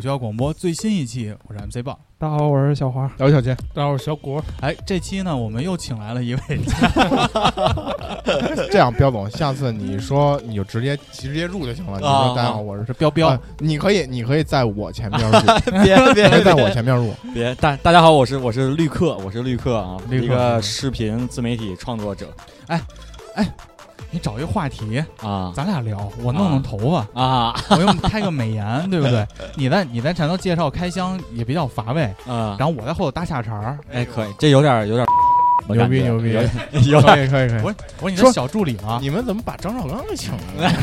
好，欢迎大家来到五七八广播最新一期，我是 MC 棒。大家好，我是小花。姚小杰，大家好，我是小果。哎，这期呢，我们又请来了一位，这样，彪总，下次你说你就直接直接入就行了。你说大家好，我是是彪彪啊，你可以，你可以在我前面入，别别在我前面入。别！大大家好，我是我是绿客，我是绿客啊，绿客一个视频自媒体创作者你找一个话题，啊咱俩聊，我弄弄头发，啊 我用开个美颜，对不对？你在你在前头介绍开箱也比较乏味，啊！然后我在后头搭下茬儿。哎，可以，这有点有点我 牛逼牛逼有 有可以可以可以。我我是你是小助理吗？你们怎么把张绍刚给请来？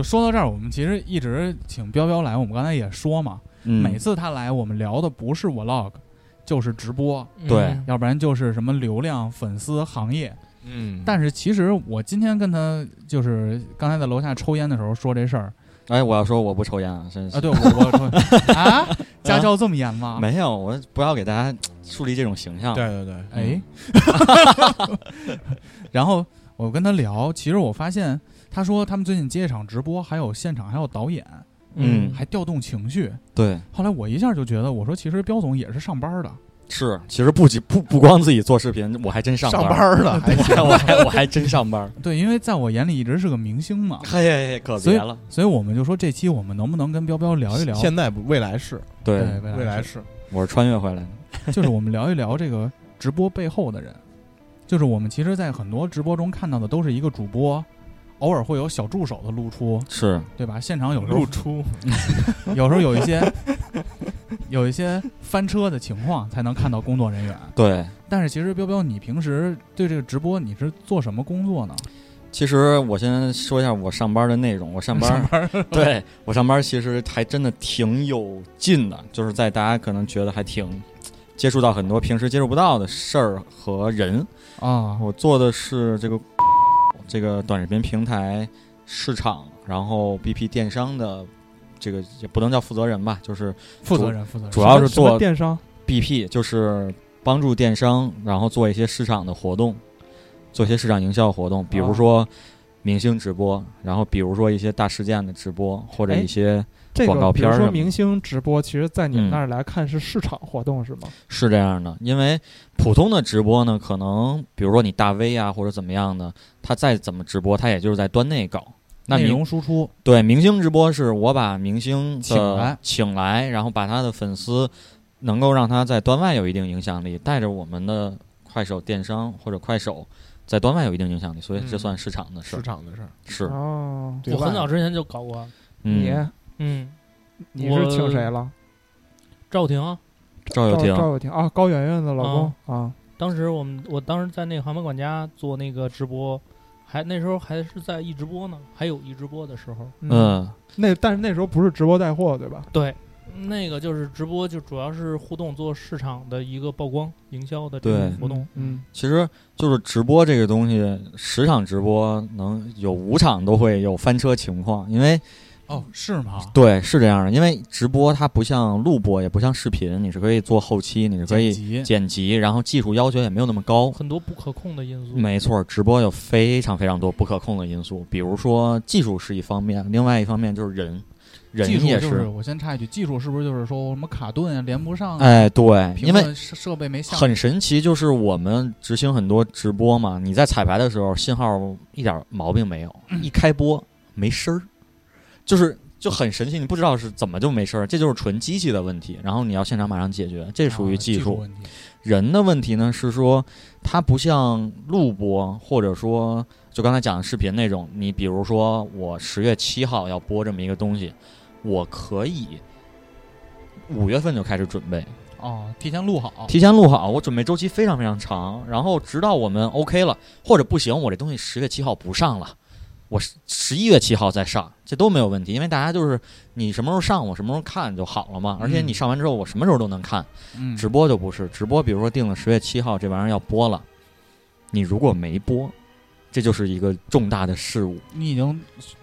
就说到这儿，我们其实一直请彪彪来，我们刚才也说嘛，嗯每次他来，我们聊的不是 vlog，就是直播，对要不然就是什么流量、粉丝、行业。嗯，但是其实我今天跟他就是刚才在楼下抽烟的时候说这事儿哎，我要说我不抽烟啊，真是啊，对我我抽 啊，家教这么严吗？没有，我不要给大家树立这种形象。对对对，哎，然后我跟他聊，其实我发现他说他们最近接一场直播，还有现场还有导演，嗯还调动情绪。对，后来我一下就觉得，我说其实彪总也是上班的，是，其实不仅不不光自己做视频，我还真上上班班了，还我还我还我还真上班。对，因为在我眼里一直是个明星嘛，嘿嘿嘿，可所以别了。所以我们就说这期我们能不能跟彪彪聊一聊？现在不，未来是，对，对未来是。我是穿越回来的。就是我们聊一聊这个直播背后的人，就是我们其实，在很多直播中看到的都是一个主播，偶尔会有小助手的露出，是，对吧？现场有时候露出，有时候有一些 有一些翻车的情况，才能看到工作人员。对。但是其实彪彪，你平时对这个直播你是做什么工作呢？其实我先说一下我上班的内容。我上班，对我上班其实还真的挺有劲的，就是在大家可能觉得还挺接触到很多平时接触不到的事儿和人。啊，我做的是这个这个短视频平台市场，然后 BP 电商的这个也不能叫负责人吧，就是负责人，负责人，主要是做电商，BP，就是帮助电商，然后做一些市场的活动，做一些市场营销活动，比如说明星直播，然后比如说一些大事件的直播，或者哎。一些这广告个比如说明星直播，其实，在你们嗯那儿来看是市场活动是吗？是这样的，因为普通的直播呢，可能比如说你大 V 啊或者怎么样的，他再怎么直播，他也就是在端内搞。那内明容输出，对明星直播是我把明星请来请来，然后把他的粉丝能够让他在端外有一定影响力，带着我们的快手电商或者快手在端外有一定影响力，所以这嗯算市场的事儿市。场的事儿。是，我很早之前就搞过，嗯，你嗯，你是请谁了？赵婷。啊，赵又廷赵又廷啊，高圆圆的老公。啊，当时我们我当时在那个航班管家做那个直播，还那时候还是在一直播呢，还有一直播的时候。嗯，那但是那时候不是直播带货对吧？对，那个就是直播，就主要是互动做市场的一个曝光营销的这种活动。嗯，其实就是直播这个东西，十场直播能有五场都会有翻车情况，因为哦，是吗？对是这样的，因为直播它不像录播，也不像视频，你是可以做后期，你是可以剪辑剪辑，然后技术要求也没有那么高。很多不可控的因素。没错，直播有非常非常多不可控的因素，比如说技术是一方面，另外一方面就是人，人技术也就是我先插一句，技术是不是就是说什么卡顿啊，连不上啊？哎，对，因为设设备没下，很神奇，就是我们执行很多直播嘛，你在彩排的时候信号一点毛病没有，嗯 一开播没声儿，就是就很神奇，你不知道是怎么就没事儿，这就是纯机器的问题，然后你要现场马上解决，这属于啊技术。技问题。人的问题呢是说，它不像录播，或者说就刚才讲的视频那种，你比如说我十月七号要播这么一个东西，我可以五月份就开始准备，哦，提前录好，提前录好，我准备周期非常非常长，然后直到我们 OK 了，或者不行，我这东西十月七号不上了，我十十一月七号再上，这都没有问题，因为大家就是你什么时候上，我什么时候看就好了嘛。而且你上完之后，我什么时候都能看。嗯，直播就不是，直播比如说定了十月七号这玩意儿要播了，你如果没播，这就是一个重大的事误。你已经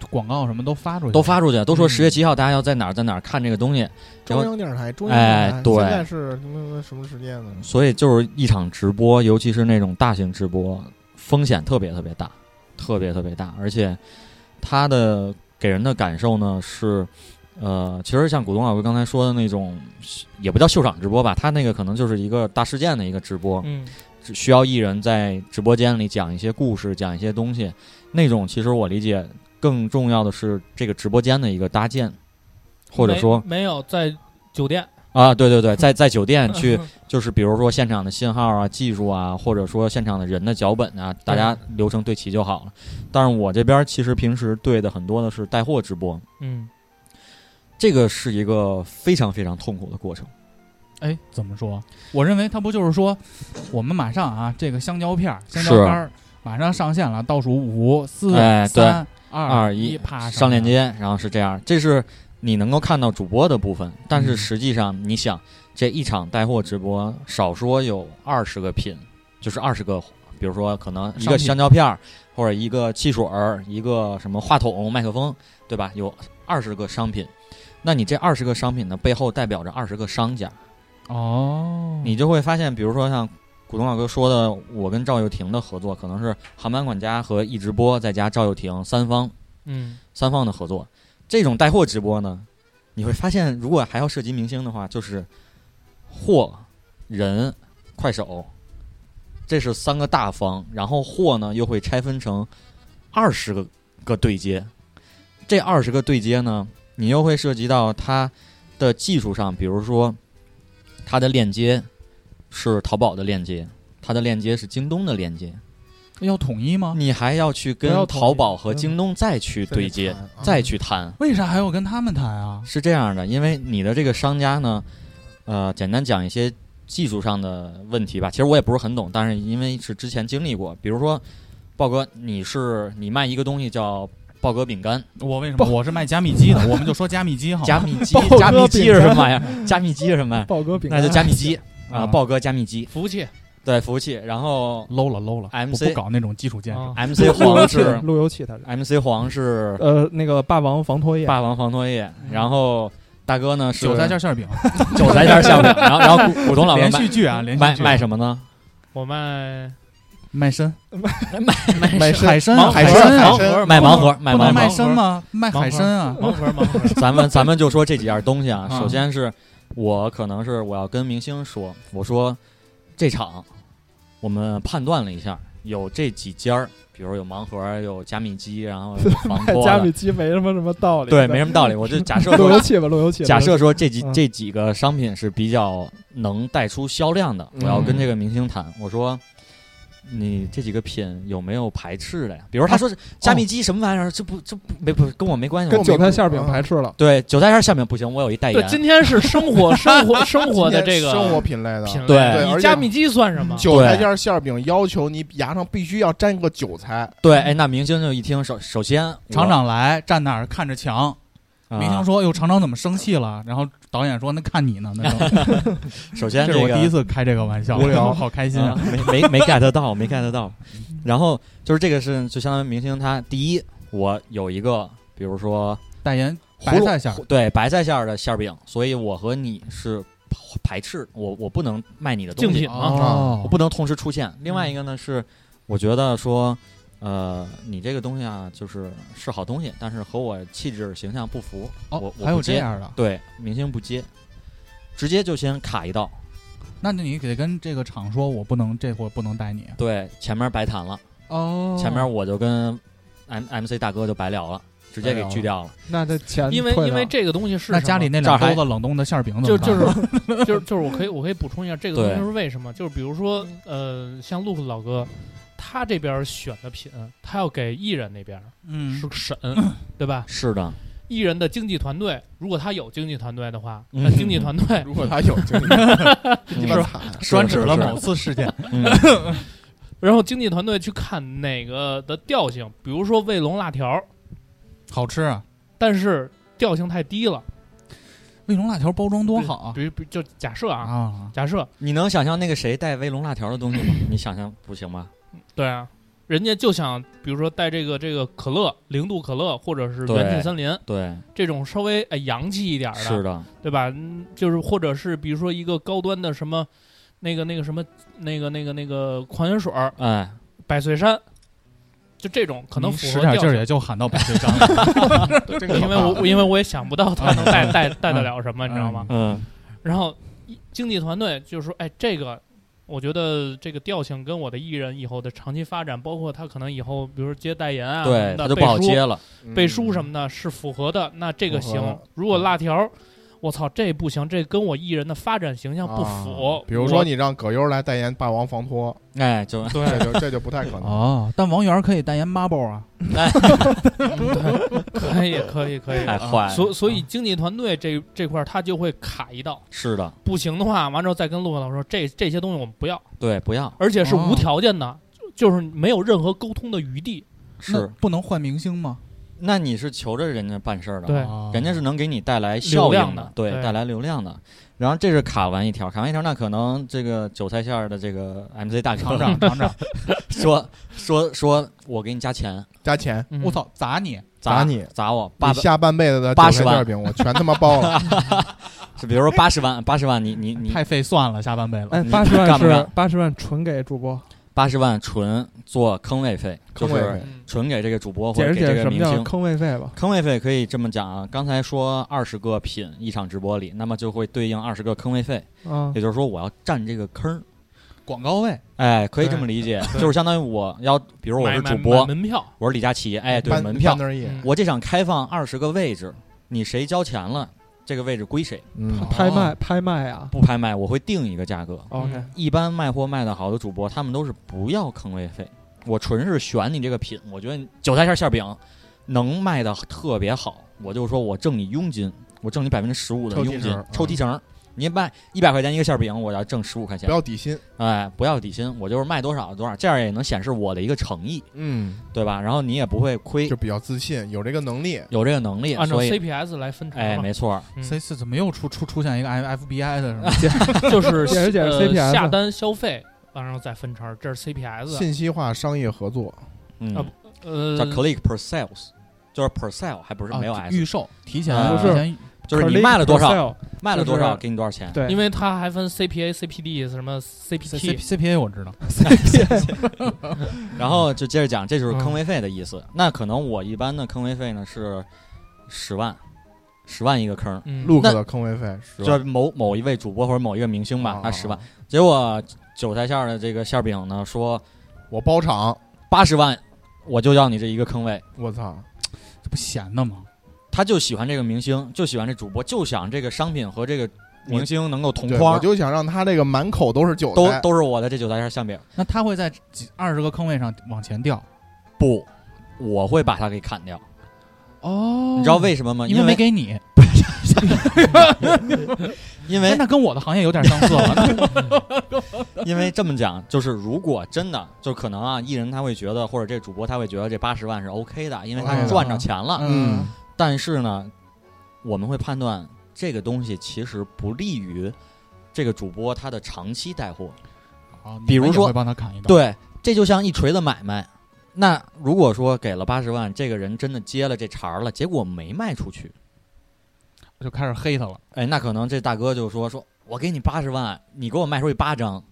广告什么都发出去，都发出去，都说嗯十月七号大家要在哪儿在哪儿看这个东西，中央电视台，中央电视台，哎对现在是什么什么时间呢？所以就是一场直播，尤其是那种大型直播，风险特别特别大，特别特别大，而且它的给人的感受呢是，呃，其实像股东老师刚才说的那种，也不叫秀场直播吧，他那个可能就是一个大事件的一个直播，嗯，只需要艺人在直播间里讲一些故事，讲一些东西，那种其实我理解更重要的是这个直播间的一个搭建，或者没说没有在酒店啊，对对对，在在酒店去。就是比如说现场的信号啊、技术啊，或者说现场的人的脚本啊，大家流程对齐就好了。但是我这边其实平时对的很多的是带货直播，嗯，这个是一个非常非常痛苦的过程。哎，怎么说？我认为它不就是说，我们马上啊，这个香蕉片儿、香蕉干儿马上上线了，倒数五、四、三、二一，啪上链。接，然后是这样，这是你能够看到主播的部分。但是嗯实际上，你想这一场带货直播，少说有二十个品，就是二十个，比如说可能一个香蕉片儿，或者一个汽水儿，一个什么话筒、麦克风，对吧？有二十个商品。那你这二十个商品的，背后代表着二十个商家，哦，你就会发现，比如说像古东老哥说的，我跟赵又廷的合作，可能是航班管家和易直播再加赵又廷三方嗯，三方的合作。这种带货直播呢，你会发现，如果还要涉及明星的话，就是货、人、快手，这是三个大方。然后货呢，又会拆分成二十个个对接。这二十个对接呢，你又会涉及到它的技术上，比如说它的链接是淘宝的链接，它的链接是京东的链接，要统一吗？你还要去跟淘宝和京东再去对接，再去谈。为啥还要跟他们谈啊？是这样的，因为你的这个商家呢，呃，简单讲一些技术上的问题吧。其实我也不是很懂，但是因为是之前经历过，比如说，豹哥，你是你卖一个东西叫豹哥饼干，我为什么？我是卖加密机的，我们就说加密机好吗？加密机加密机是什么玩意儿？加密机是什么？豹哥饼干，那就加密机啊，啊豹哥加密机，服务器对，服务器。然后 low 了 low 了 MC 我不搞那种基础建设。啊，MC 黄是路由器，它是 MC 黄是呃那个霸王防脱液，霸王防脱液，然后大哥呢是韭菜馅馅饼，韭菜馅馅饼，然后然后股股东老哥连卖续剧啊，连续卖剧卖什么呢？我卖卖参，买海参啊，盲海参海，参盒卖盲盒，卖盲盒。参吗？卖海参啊，盲盒盲盒，咱们咱们就说这几样东西啊。啊首先是我可能是我要跟明星说，我说这场我们判断了一下，有这几家儿，比如有盲盒，有加密机，然后 加密机没什么什么道理，对，没什么道理。我就假设 说，路由器吧，路由器。假设说这几嗯这几个商品是比较能带出销量的，我要跟这个明星谈，我说你这几个品有没有排斥的呀？比如他说是加密机什么玩意儿，这不这不没不跟我没关系。跟韭菜馅饼排斥了。对，韭菜馅馅饼不行，我有一代对，言。今天是生活 生活生活的这个生活品类的，品类，对加密机算什么？韭菜馅馅饼要求你牙上必须要沾个韭菜，对，哎，那明星就一听，首首先厂长来站那儿看着墙，我明星说：“哟，厂长怎么生气了？”然后导演说：“那看你呢。”那种 首先这是我第一次开这个玩笑，无聊 好开心啊啊！，没没没 get 到，没 get 到。然后就是这个是就相当于明星他第一，我有一个比如说代言白菜馅儿，对白菜馅儿的馅儿饼，所以我和你是 排斥，我我不能卖你的东西竞品，啊，哦我不能同时出现。另外一个呢是，我觉得说，呃，你这个东西啊，就是是好东西，但是和我气质形象不符，哦我，我还有，这样的，对，明星不接，直接就先卡一道，那你得跟这个厂说，我不能这会儿不能带你。对，前面白谈了，哦，前面我就跟 M M C 大哥就白聊了，直接给拒掉了。那这钱因为因为这个东西是那家里那两兜子冷冻的馅儿饼怎就么办？就是就是 就是我可以我可以补充一下，这个东西是为什么？就是比如说呃，像 Look 老哥，他这边选的品，他要给艺人那边嗯。是审，对吧？是的，艺人的经纪团队，如果他有经纪团队的话，嗯。那经纪团队 如果他有 这个，鸡巴惨，专指了某次事件，嗯。然后经纪团队去看哪个的调性，比如说卫龙辣条，好吃啊！但是调性太低了，卫龙辣条包装多好啊！比如比就假设啊，啊，假设你能想象那个谁带卫龙辣条的东西吗？你想象不行吧？对啊，人家就想比如说带这个这个可乐零度可乐，或者是对元气森林对，这种稍微哎洋气一点的，是的，对吧？嗯就是或者是比如说一个高端的什么那个那个什么那个那个那个矿泉水儿哎，百岁山，就这种可能符合调性使点劲儿也。就喊到百岁章 了。因为我因为我也想不到他能带带带得了什么，你知道吗？嗯，然后一经济团队就说：“哎，这个我觉得这个调性跟我的艺人以后的长期发展，包括他可能以后比如说接代言啊，对，他就不好接了。背书什么的，是符合的，那这个行。如果辣条，我操，这不行，这跟我艺人的发展形象不符啊。比如说你让葛优来代言霸王防脱，哎，就对这就这就不太可能。哦，但王源可以代言 Marble 啊，对，可以可以可以。太坏了。所所以经济团队这这块儿他就会卡一道，是的，不行的话，完之后再跟陆克老师说，这这些东西我们不要，对，不要而且是无哦条件的，就就是没有任何沟通的余地。是。不能换明星吗？那你是求着人家办事儿的，对。啊人家是能给你带来效流量应的对对。带来流量的。然后这是卡完一条，卡完一条，那可能这个韭菜馅儿的这个 MC 大厂厂长 厂长，说说说我给你加钱，加钱，嗯。我，操，砸你！砸砸你。砸我八下半辈子的八十万。饼我全他妈包了。是比如说八十万，八十万你你你太费算了，下半辈子。哎，八十万是八十万纯给主播，八十万纯做坑位费，就是坑位费嗯纯给这个主播或解释者给解释什么叫这个明星。坑位费吧。坑位费可以这么讲啊，刚才说二十个品一场直播里，那么就会对应二十个坑位费，啊也就是说我要占这个坑儿。广告位，哎，可以这么理解，就是相当于我要，比如我是主播买，门票，我是李佳琦，哎，对，搬门票搬，那儿一嗯我这场开放二十个位置，你谁交钱了，这个位置归谁，嗯，拍卖拍卖啊？不拍卖我会定一个价格。，OK，一般卖货卖的好的主播，他们都是不要坑位费，我纯是选你这个品，我觉得韭菜馅馅饼能卖的特别好，我就说我挣你佣金，我挣你百分之十五的佣金抽提成，抽提成。你卖一百块钱一个馅饼，我要挣十五块钱不，要底薪。哎，不要底薪，我就是卖多少多少，这样也能显示我的一个诚意，嗯，对吧？然后你也不会亏就，比较自信，有这个能力。有这个能力，按照 CPS 来分成哎，没错 C 四怎么又出出出现一个 F FBI 的是吗？就是解释解释呃 CPS 下单消费，然后再分成，这是 CPS。信息化商业合作，嗯啊，呃叫，click per sales，就是 per sale，还不是没有啊 S，预售提前啊提前就是你卖了多少卖了多少给你多少钱。对，因为它还分 CPA、CPD 什么 C C CPT，C P A 我知道，然后就接着讲，这就是嗯坑位费的意思。那可能我一般的坑位费呢是十万，十万一个坑，嗯，Look 那的坑位费十就某某一位主播或者某一个明星吧啊，他十万啊。结果韭菜馅儿的这个馅儿饼呢说我包场，八十万，我就要你这一个坑位。我操，这不闲的吗？他就喜欢这个明星，就喜欢这主播，就想这个商品和这个明星能够同对，框我，就想让他这个满口都是韭都菜，都是我的这韭菜馅馅饼。那他会在几二十个坑位上往前掉。不，我会把他给砍掉。哦你知道为什么吗？因为为没给你，因为哎 那跟我的行业有点相似了。因为这么讲，就是如果真的就可能啊，艺人他会觉得，或者这主播他会觉得这八十万是 OK 的，因为他的赚着钱了。嗯，但是呢，我们会判断这个东西其实不利于这个主播他的长期带货。啊比如说帮他砍一刀。，对，这就像一锤子买卖。那如果说给了八十万，这个人真的接了这茬儿了，结果没卖出去，就开始黑他了。哎，那可能这大哥就说说，我给你八十万，你给我卖出去八张，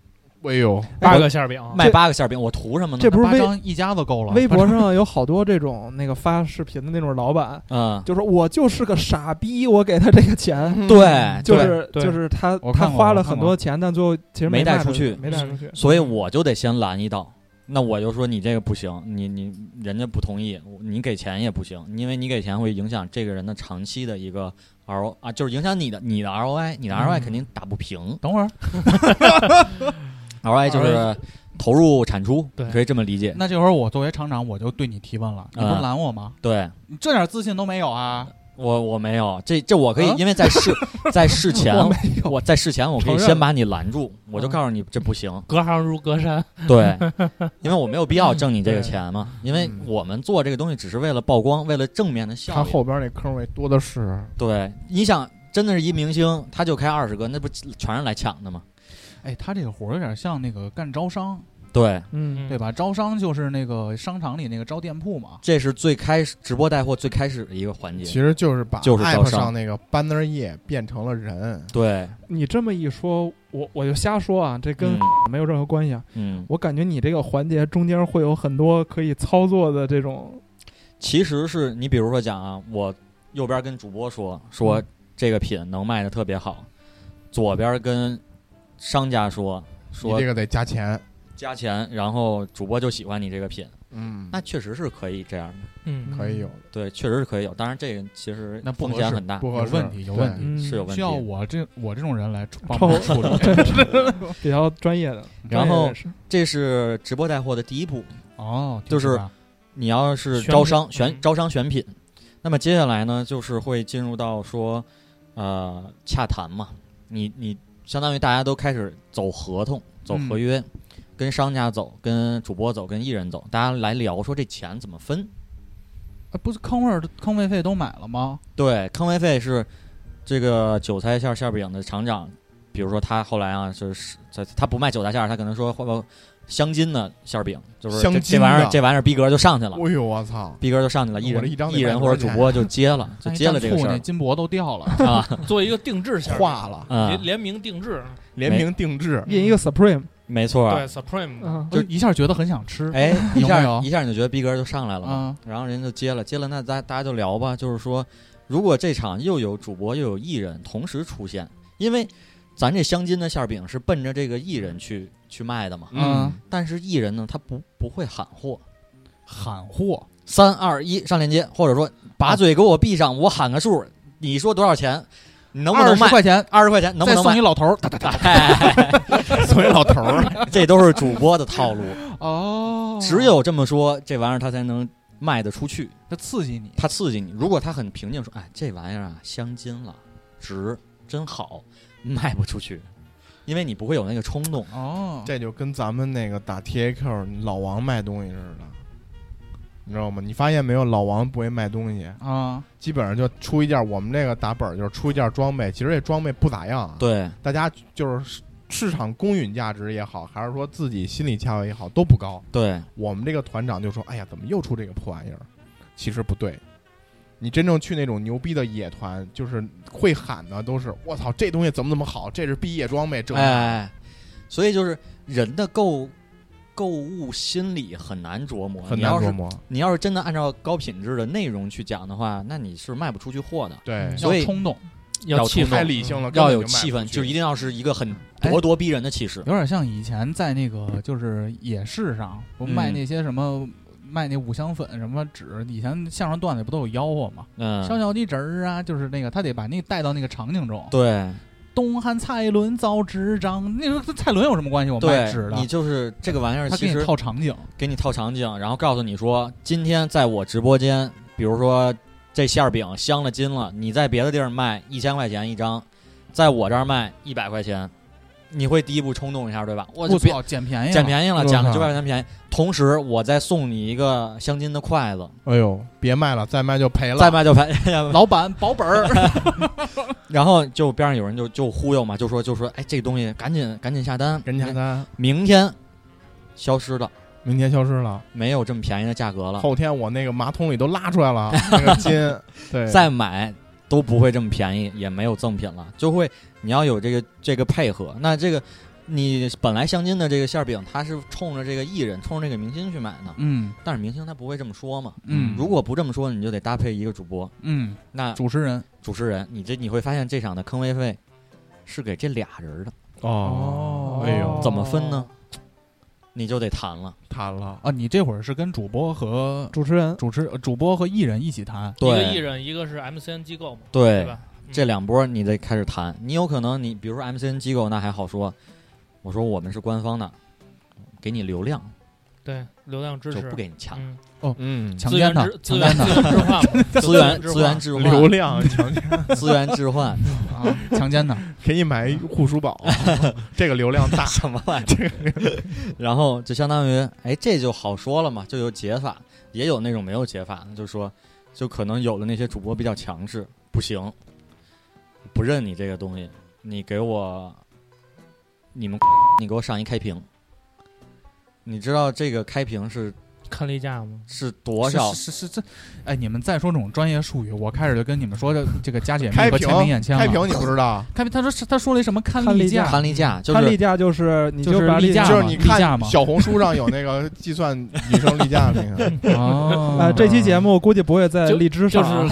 哎呦，八个馅儿饼，卖八个馅儿饼，我图什么呢？这不是微张一家子够了。微博上有好多这种那个发视频的那种老板，嗯，就说我就是个傻逼，我给他这个钱，对，对就是就是他他花了很多钱，但最后其实没带出去没带出去。所以我就得先拦一道。那我就说你这个不行，你你人家不同意，你给钱也不行，因为你给钱会影响这个人的长期的一个 R O 啊，就是影响你的你的 ROI，你的 ROI 嗯肯定打不平。等会儿，ROI 就是投入产出，对可以这么理解。那这会儿我作为厂长，我就对你提问了。你不拦我吗？对你这点自信都没有啊？我我没有，这这我可以，啊因为在事 在事前我没有，我在事前我可以承认先把你拦住，我就嗯告诉你这不行。隔行如隔山。对，因为我没有必要挣你这个钱嘛，因为嗯我们做这个东西只是为了曝光，为了正面的效应。他后边那坑位多的是，对，你想，真的是一明星，他就开二十个，那不全是来抢的吗？哎，他这个活儿有点像那个干招商，对，嗯，对吧？招商就是那个商场里那个招店铺嘛。这是最开始直播带货最开始的一个环节。其实就是把就是招 app 商上那个 banner 页变成了人，对，你这么一说，我我就瞎说啊，这跟嗯没有任何关系啊。嗯，我感觉你这个环节中间会有很多可以操作的这种，其实是你比如说讲啊，我右边跟主播说说这个品能卖的特别好，左边跟商家说说你这个得加钱，加钱，然后主播就喜欢你这个品，嗯，那确实是可以这样的，嗯，可以有，对，确实是可以有。当然这个其实那风险很大，不合适，有问题有问题嗯，是有问题需要我这我这种人来处帮超忙处理。比较专业的。然后这是直播带货的第一步，哦，就是你要是招商选嗯招商选品，那么接下来呢，就是会进入到说，呃，洽谈嘛。你你相当于大家都开始走合同、走合约，跟商家走、跟主播走、跟艺人走，大家来聊说这钱怎么分。啊不是坑位儿坑位费都买了吗？对，坑位费是这个韭菜馅儿馅儿饼的厂长，比如说他后来啊，就是他他不卖韭菜馅儿，他可能说或香筋的馅儿饼，就是这这玩意儿这玩意儿逼格就上去了。哎呦我操，逼格就上去了，艺人一艺人或者主播就接了，就接了这个事儿金箔都掉了。啊。做一个定制馅化了，啊。联，联名定制，联名定制，印一个 Supreme，没错对，Supreme，嗯，就一下觉得很想吃。哎，一下有？有一下你就觉得逼格就上来了嘛，啊，然后人就接了，接了，那大大家就聊吧，就是说，如果这场又有主播又有艺人同时出现，因为咱这镶金的馅儿饼是奔着这个艺人去去卖的嘛，嗯，但是艺人呢，他不不会喊货，喊货三二一上链接，或者说把嘴给我闭上，我喊个数，你说多少钱，你能不二能卖？十块钱，二十块钱能不能卖再送一？老头儿。哒哒哒哎作为老头儿，这都是主播的套路，哦，只有这么说，这玩意儿他才能卖得出去，他刺激你。他刺激你。如果他很平静说，哎，这玩意儿啊，镶金了，值，真好，卖不出去，因为你不会有那个冲动。哦，这就跟咱们那个打 TAQ 老王卖东西似的，你知道吗？你发现没有，老王不会卖东西，啊，基本上就出一件，我们这个打本儿就是出一件装备，其实这装备不咋样，，对，大家就是市场公允价值也好，还是说自己心理价位也好，都不高。对，我们这个团长就说：“哎呀，怎么又出这个破玩意儿？”其实不对，你真正去那种牛逼的野团，就是会喊的都是“我操，这东西怎么怎么好，这是毕业装备。”这那哎，所以就是人的购购物心理很难琢磨，很你要是难琢磨。你要是真的按照高品质的内容去讲的话，那你是卖不出去货的。对，所以要冲动，要气氛太理性了，要有气氛，就一定要是一个很哎咄咄逼人的气势。有点像以前在那个就是夜市上，不嗯卖那些什么。卖那五香粉什么纸，以前相声段子不都有吆喝吗？嗯，小小的纸儿啊，就是那个他得把那个带到那个场景中。对，东汉蔡伦造纸张，那时候跟蔡伦有什么关系？我卖对纸的你，就是这个玩意儿，他给你套场景，给你套场景，然后告诉你说，今天在我直播间，比如说这馅儿饼镶了金了，你在别的地儿卖一千块钱一张，在我这儿卖一百块钱，你会第一步冲动一下，对吧？我操，捡便宜了，捡便宜了，捡了九百块钱便宜，同时我再送你一个镶金的筷子，哎呦，别卖了，再卖就赔了。再卖就赔。老板保本儿，然后就边上有人就就忽悠嘛，就说就说，哎，这个东西赶紧赶紧下单，赶紧下单，明天消失的，明天消失了，没有这么便宜的价格了，后天我那个马桶里都拉出来了那个金，对，再买都不会这么便宜，也没有赠品了，就会你要有这个这个配合。那这个你本来镶金的这个馅儿饼，它是冲着这个艺人、冲着这个明星去买的，嗯但是明星他不会这么说嘛。嗯如果不这么说，你就得搭配一个主播。嗯，那主持人主持人，你这你会发现这场的坑位费是给这俩人的，哦，哎呦，怎么分呢？你就得谈了。谈了，啊，你这会儿是跟主播和主持人。主持呃主播和艺人一起谈，一个对艺人，一个是 MCN 机构嘛，对对吧？嗯。这两波你得开始谈，你有可能你比如说 MCN 机构那还好说，我说我们是官方的，给你流量对流量支持就不，给你抢，嗯，嗯，强奸他资源的，资强奸他源资源置换嘛，资源置资源换置换，流量强奸，资源置换，啊，强奸他，给你买一护舒宝，这个流量大，什么玩意儿？然后就相当于，哎，这就好说了嘛，就有解法，也有那种没有解法的，就是说，就可能有的那些主播比较强势，不行，不认你这个东西，你给我，你们，你给我上一开屏，你知道这个开屏是看例假吗？是多少？是是是这，哎，你们再说这种专业术语，我开始就跟你们说这这个加解密和开屏签名眼签了。开屏你不知道，开屏，他说是他说了一什么看例假看例假就是看例假就是你就是例例假就是你例假嘛看小红书上有那个计算女生例假那个，哦 啊，这期节目估计不会在就荔枝就上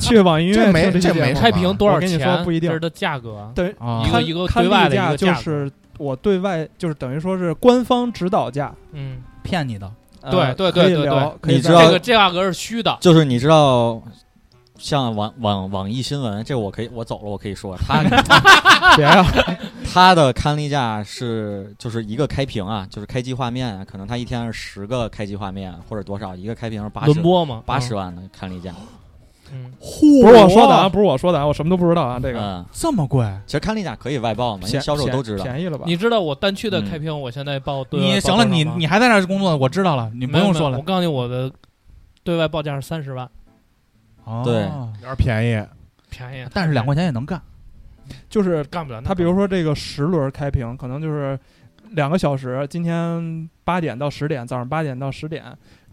去网易云这没乐听这没开屏多少我跟你钱？说不一定这是的价格，对，一个一个看对外的一个价格就是我对外就是等于说是官方指导价，嗯，骗你的，对对对对对可以你知道这个价格是虚的，就是你知道，像网网网易新闻，这我可以我走了，我可以说，他 别呀，他的刊例价是就是一个开屏啊，就是开机画面啊，可能他一天是十个开机画面或者多少，一个开屏是八十轮播嘛，八十万的刊例价。嗯，不是我说的啊，不是我说的啊，我什么都不知道啊，这个嗯，这么贵？其实看例价可以外报嘛，因为便销售都知道。便宜了吧？你知道我单区的嗯开屏，我现在报对外报你行了，多少吗你你还在那儿工作，我知道了，你不没有用说了没有我。告诉你，我的对外报价是三十万，哦对有点便宜，便宜，但是两块钱也能干。就是干不了。他比如说这个十轮开屏，可能就是两个小时，今天八点到十点，早上八点到十点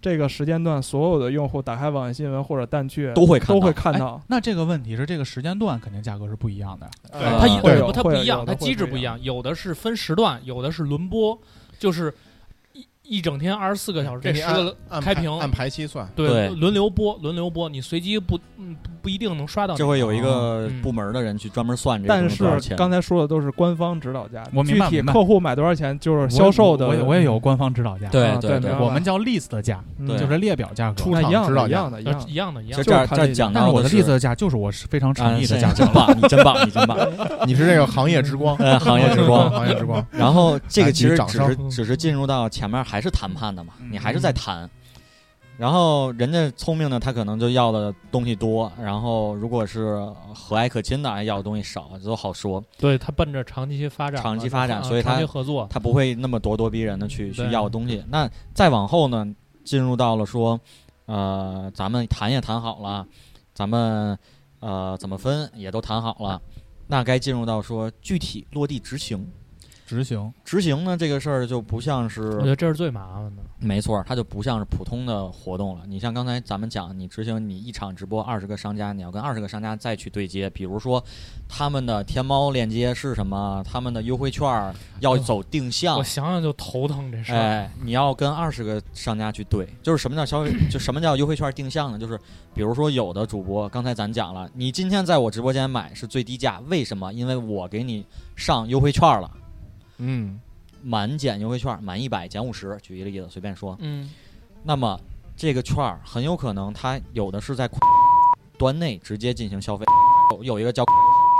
这个时间段，所有的用户打开网易新闻或者弹去都会看到都会看到。那这个问题是这个时间段肯定价格是不一样的。呃它一会有不它不一样，它机制不一样，有的是分时段，有的是轮播，就是一一整天二十四个小时，这十个按开屏按排期算，对对轮流播，轮流播，你随机不嗯不不一定能刷到你。这会有一个嗯部门的人去专门算这个但。是刚才说的都是官方指导价，我明白具体客户买多少钱就是销售的。我也我也有官方指导价，对啊对对对我们叫 list 价，嗯对就是列表价格。出厂那一样的，一指导价样的，一样的。呃一样的，一样的。其实这儿这儿就是看例价但我的 list 的价就是我是非常诚啊意的价格真。棒，你真棒，你真棒。你是这个行业之光，呃，行业之光。行业之光，然后这个其实只是只是进入到前面还是谈判的嘛，嗯你还是在谈。然后人家聪明的，他可能就要的东西多，然后如果是和蔼可亲的，哎要的东西少，这都好说。对他奔着长期发展，长期发展啊所以他合作。他不会那么咄咄逼人的去去要东西。那再往后呢，进入到了说，呃，咱们谈也谈好了，咱们呃怎么分也都谈好了，那该进入到说具体落地执行。执行执行呢，这个事儿就不像是我觉，得这是最麻烦的。没错，它就不像是普通的活动了。你像刚才咱们讲，你执行你一场直播二十个商家，你要跟二十个商家再去对接，比如说他们的天猫链接是什么，他们的优惠券儿要走定向我，想想就头疼这事儿。哎，你要跟二十个商家去对，就是什么叫消费，就什么叫优惠券定向呢？就是比如说有的主播，刚才咱讲了，你今天在我直播间买是最低价，为什么？因为我给你上优惠券了，嗯，满减优惠券，满一百减五十，举一个例子，随便说。嗯，那么这个券儿很有可能它有的是在 端内直接进行消费，有有一个叫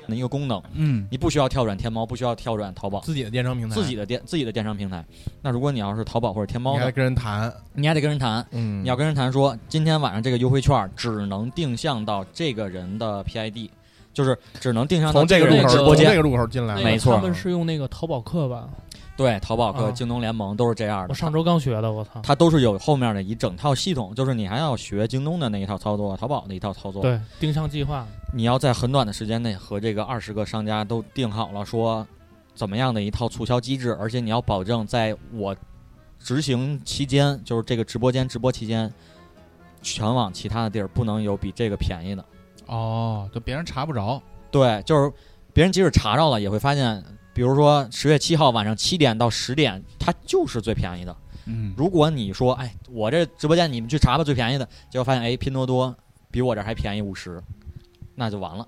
的一个功能，嗯，你不需要跳转天猫，不需要跳转淘宝，自己的电商平台，自己的电自己的电商平台。那如果你要是淘宝或者天猫的，你还得跟人谈，你还得跟人谈，嗯，你要跟人谈说，今天晚上这个优惠券只能定向到这个人的 PID，就是只能定向到从这个入口。从这个入口进来，那个没错他们是用那个淘宝客吧？对，淘宝客啊京东联盟都是这样的。我上周刚学的，我操！它都是有后面的一整套系统，就是你还要学京东的那一套操作，淘宝的一套操作。，对，定向计划，你要在很短的时间内和这个二十个商家都定好了说怎么样的一套促销机制，而且你要保证在我执行期间，就是这个直播间直播期间，全网其他的地儿不能有比这个便宜的。哦，就别人查不着，对，就是别人即使查着了，也会发现，比如说十月七号晚上七点到十点，它就是最便宜的。嗯，如果你说，哎，我这直播间你们去查吧，最便宜的，结果发现，哎，拼多多比我这还便宜五十，那就完了，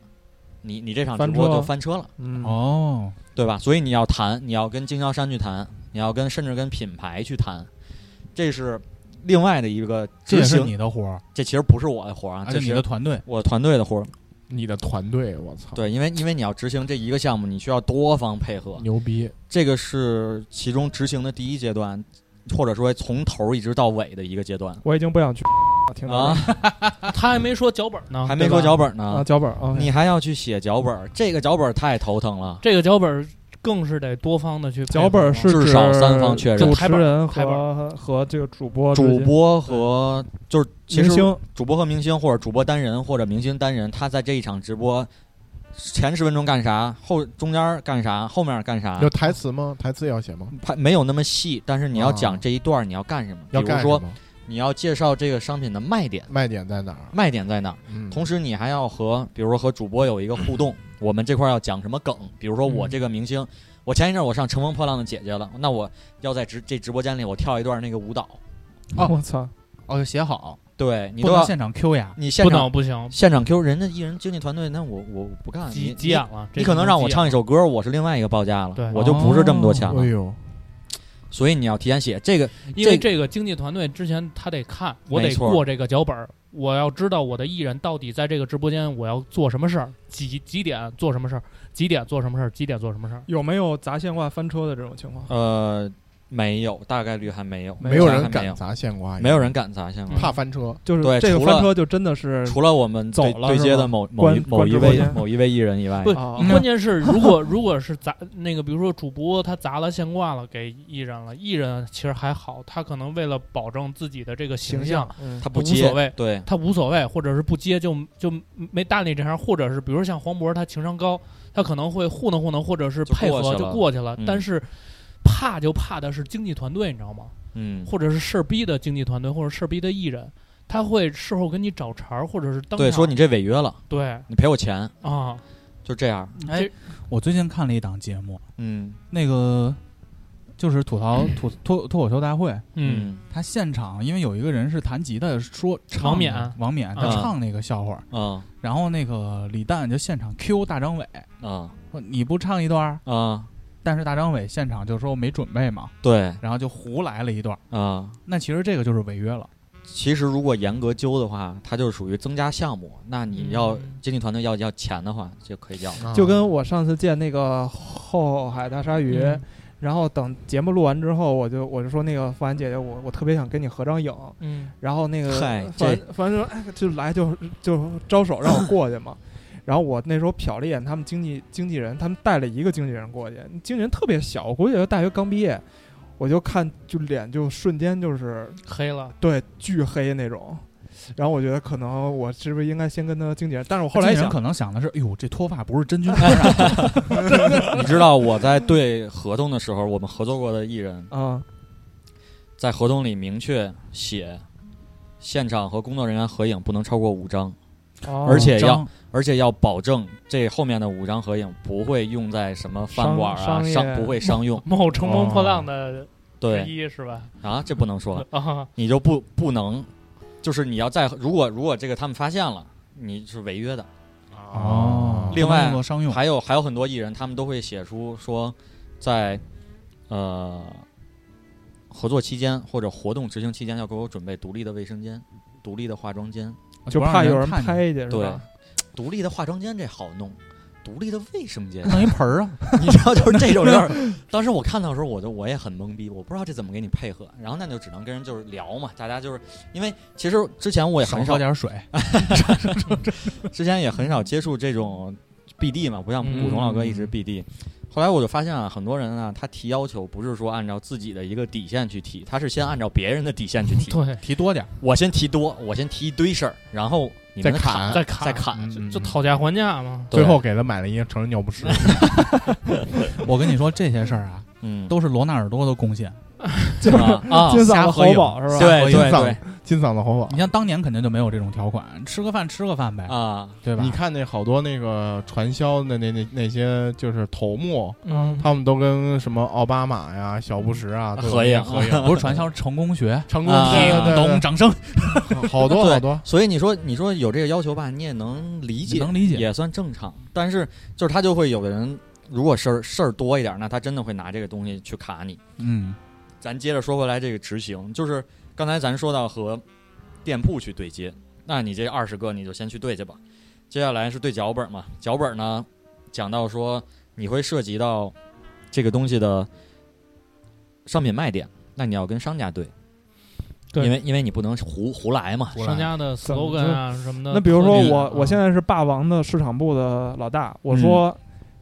你你这场直播就翻车了，嗯，哦，对吧？所以你要谈，你要跟经销商去谈，你要跟甚至跟品牌去谈，这是另外的一个这也是。你的活儿，这其实不是我的活儿啊，这是你的团队，我团队的活儿。你的团队，我操，对，因为因为你要执行这一个项目，你需要多方配合，牛逼，这个是其中执行的第一阶段，或者说从头一直到尾的一个阶段我已经不想去听到啊，他还没说脚本呢，还没说脚本呢。啊脚本啊，你还要去写脚本，这个脚本太头疼了。这个脚本更是得多方的去配合脚本是至少三方确认主持人和和这个主播主播和就是其实明星主播和明星，或者主播单人或者明星单人，他在这一场直播前十分钟干啥，后中间干啥，后面干啥有，台词吗？台词也要写吗？他没有那么细，但是你要啊讲这一段你要干什么，比要如说？你要介绍这个商品的卖点，卖点在哪儿？卖点在哪儿。嗯，同时，你还要和，比如说和主播有一个互动，我们这块儿要讲什么梗？比如说我嗯。这个明星，我前一阵儿我上《乘风破浪的姐姐》了，那我要在直这直播间里我跳一段那个舞蹈，哦我操，哦，写好，对你都要不能现场 Q 呀，你现场能不行，现场 Q 人家艺人经纪团队，那我我不干，急你急眼了。你可能让我唱一首，歌，我是另外一个报价了，我就不是这么多钱了，哎呦，所以你要提前写这个，因为这这个经纪团队之前他得看，我得过这个脚本儿，我要知道我的艺人到底在这个直播间我要做什么事儿，几几点做什么事儿，几点做什么事儿，几点做什么事儿。有没有砸线挂翻车的这种情况？呃，没有，大概率还没有，没没有。人敢砸现挂，没有人敢砸现挂。怕翻车，就是对这个翻车就真的是 除了我们对走了对接的某某一某一位 某一位艺人以外，不，啊关键是 如果如果是砸那个，比如说主播他砸了现挂了给艺人了，艺人其实还好，他可能为了保证自己的这个形象，，他不接，所谓对，他无所谓，或者是不接就就没搭理这行，或者是比如像黄渤，他情商高，他可能会糊弄糊弄，或者是配合就过去了。嗯。但是怕就怕的是经纪团队，你知道吗？嗯，或者是事儿逼的经纪团队，或者事儿逼的艺人，他会事后跟你找茬儿，或者是当对，场说你这违约了，对。你赔我钱，啊，就这样，哎我最近看了一档节目，嗯。那个就是吐槽 吐脱脱口秀大会，嗯。他现场因为有一个人是弹吉他说唱王冕。王冕他啊唱那个笑话，啊。然后那个李诞就现场 Q 大张伟啊。说你不唱一段儿，啊，但是大张伟现场就说没准备嘛，对然后就胡来了一段儿，啊。那其实这个就是违约了。其实如果严格揪的话，它就是属于增加项目。那你要嗯经纪团队要要钱的话，就可以要。啊就跟我上次见那个后海大鲨鱼，嗯然后等节目录完之后，我就我就说那个付安姐姐，我我特别想跟你合张影，嗯然后那个嗨傅安傅安说哎就来就就招手让我过去嘛。然后我那时候瞟了一眼他们经纪经纪人，他们带了一个经纪人过去，经纪人特别小，我估计也就大学刚毕业，我就看就脸就瞬间就是黑了，对巨黑那种。然后我觉得可能我是不是应该先跟他经纪人？但是我后来想，经可能想的是，哎呦，这脱发不是真菌 你知道我在对合同的时候，我们合作过的艺人啊，在合同里明确写，现场和工作人员合影不能超过五张，哦而且要而且要保证这后面的五张合影不会用在什么饭馆啊商商不会商用。某乘风破浪的之对一是吧？啊，这不能说，啊，你就不不能，就是你要在如果如果这个他们发现了，你是违约的。哦，另外还有还有很多艺人，他们都会写出说，在呃合作期间或者活动执行期间，要给我准备独立的卫生间、独立的化妆间。就怕有人看见拍去对？，独立的化妆间这好弄，独立的卫生间，弄一盆儿啊，你知道，就是这种事儿。当时我看到的时候，我就我也很懵逼，我不知道这怎么给你配合。然后那就只能跟人就是聊嘛，大家就是因为其实之前我也很少点水。之前也很少接触这种 BD 嘛，不像古董老哥一直 BD。后来我就发现啊，很多人啊，他提要求不是说按照自己的一个底线去提，他是先按照别人的底线去提。对，提多点儿，我先提多，我先提一堆事儿，然后你们再砍再砍再砍。嗯就讨价还价嘛。最后给他买了一个成人尿不湿，我跟你说这些事儿啊，嗯，都是罗纳尔多的贡献。金嗓子喉宝是吧？对对金嗓对金嗓子喉宝你。像当年肯定就没有这种条款，吃个饭吃个饭呗，啊，对吧？你看那好多那个传销的那那那些就是头目，嗯，他们都跟什么奥巴马呀、小布什啊合影合影，不是传销成功学，成功啊对对咚，掌声，好多好多，所以你说你说有这个要求吧，你也能理解，能理解。也算正常。但是就是他就会有的人，如果事儿事儿多一点，那他真的会拿这个东西去卡你。嗯，咱接着说回来，这个执行就是刚才咱说到和店铺去对接，那你这二十个你就先去对去吧。接下来是对脚本嘛，脚本呢讲到说你会涉及到这个东西的商品卖点，那你要跟商家对，对因为因为你不能胡胡来嘛。商家的 slogan 啊什么的。那比如说我啊我现在是霸王的市场部的老大，我说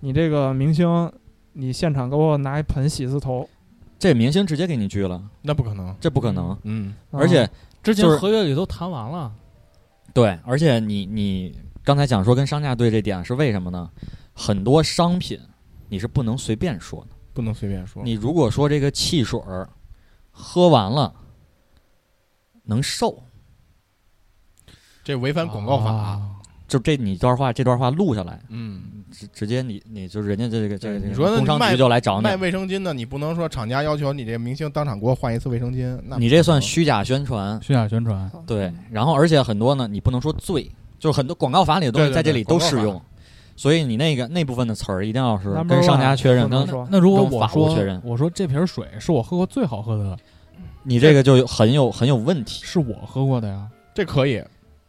你这个明星，你现场给我拿一盆洗丝头，这明星直接给你拒了，那不可能。这不可能。嗯，而且之前合约里都谈完了，对，而且你你刚才讲说跟商家对这点是为什么呢？很多商品你是不能随便说的。不能随便说。你如果说这个汽水儿喝完了能瘦，这违反广告法。啊就这你段话这段话录下来，嗯，直直接你你就是人家这个这个你说工商卖局就来找你卖，卫生巾的，你不能说厂家要求你这个明星当场给我换一次卫生巾，那你这算虚。假宣传。虚假宣传，对，然后而且很多呢，你不能说罪，就是很多广告法里的东西在这里都适用，所以你那个那部分的词儿一定要是跟商家确认，跟那如果跟我说确认我说这瓶水是我喝过最好喝的，你这个就有很有很有问题。是我喝过的呀。这可以，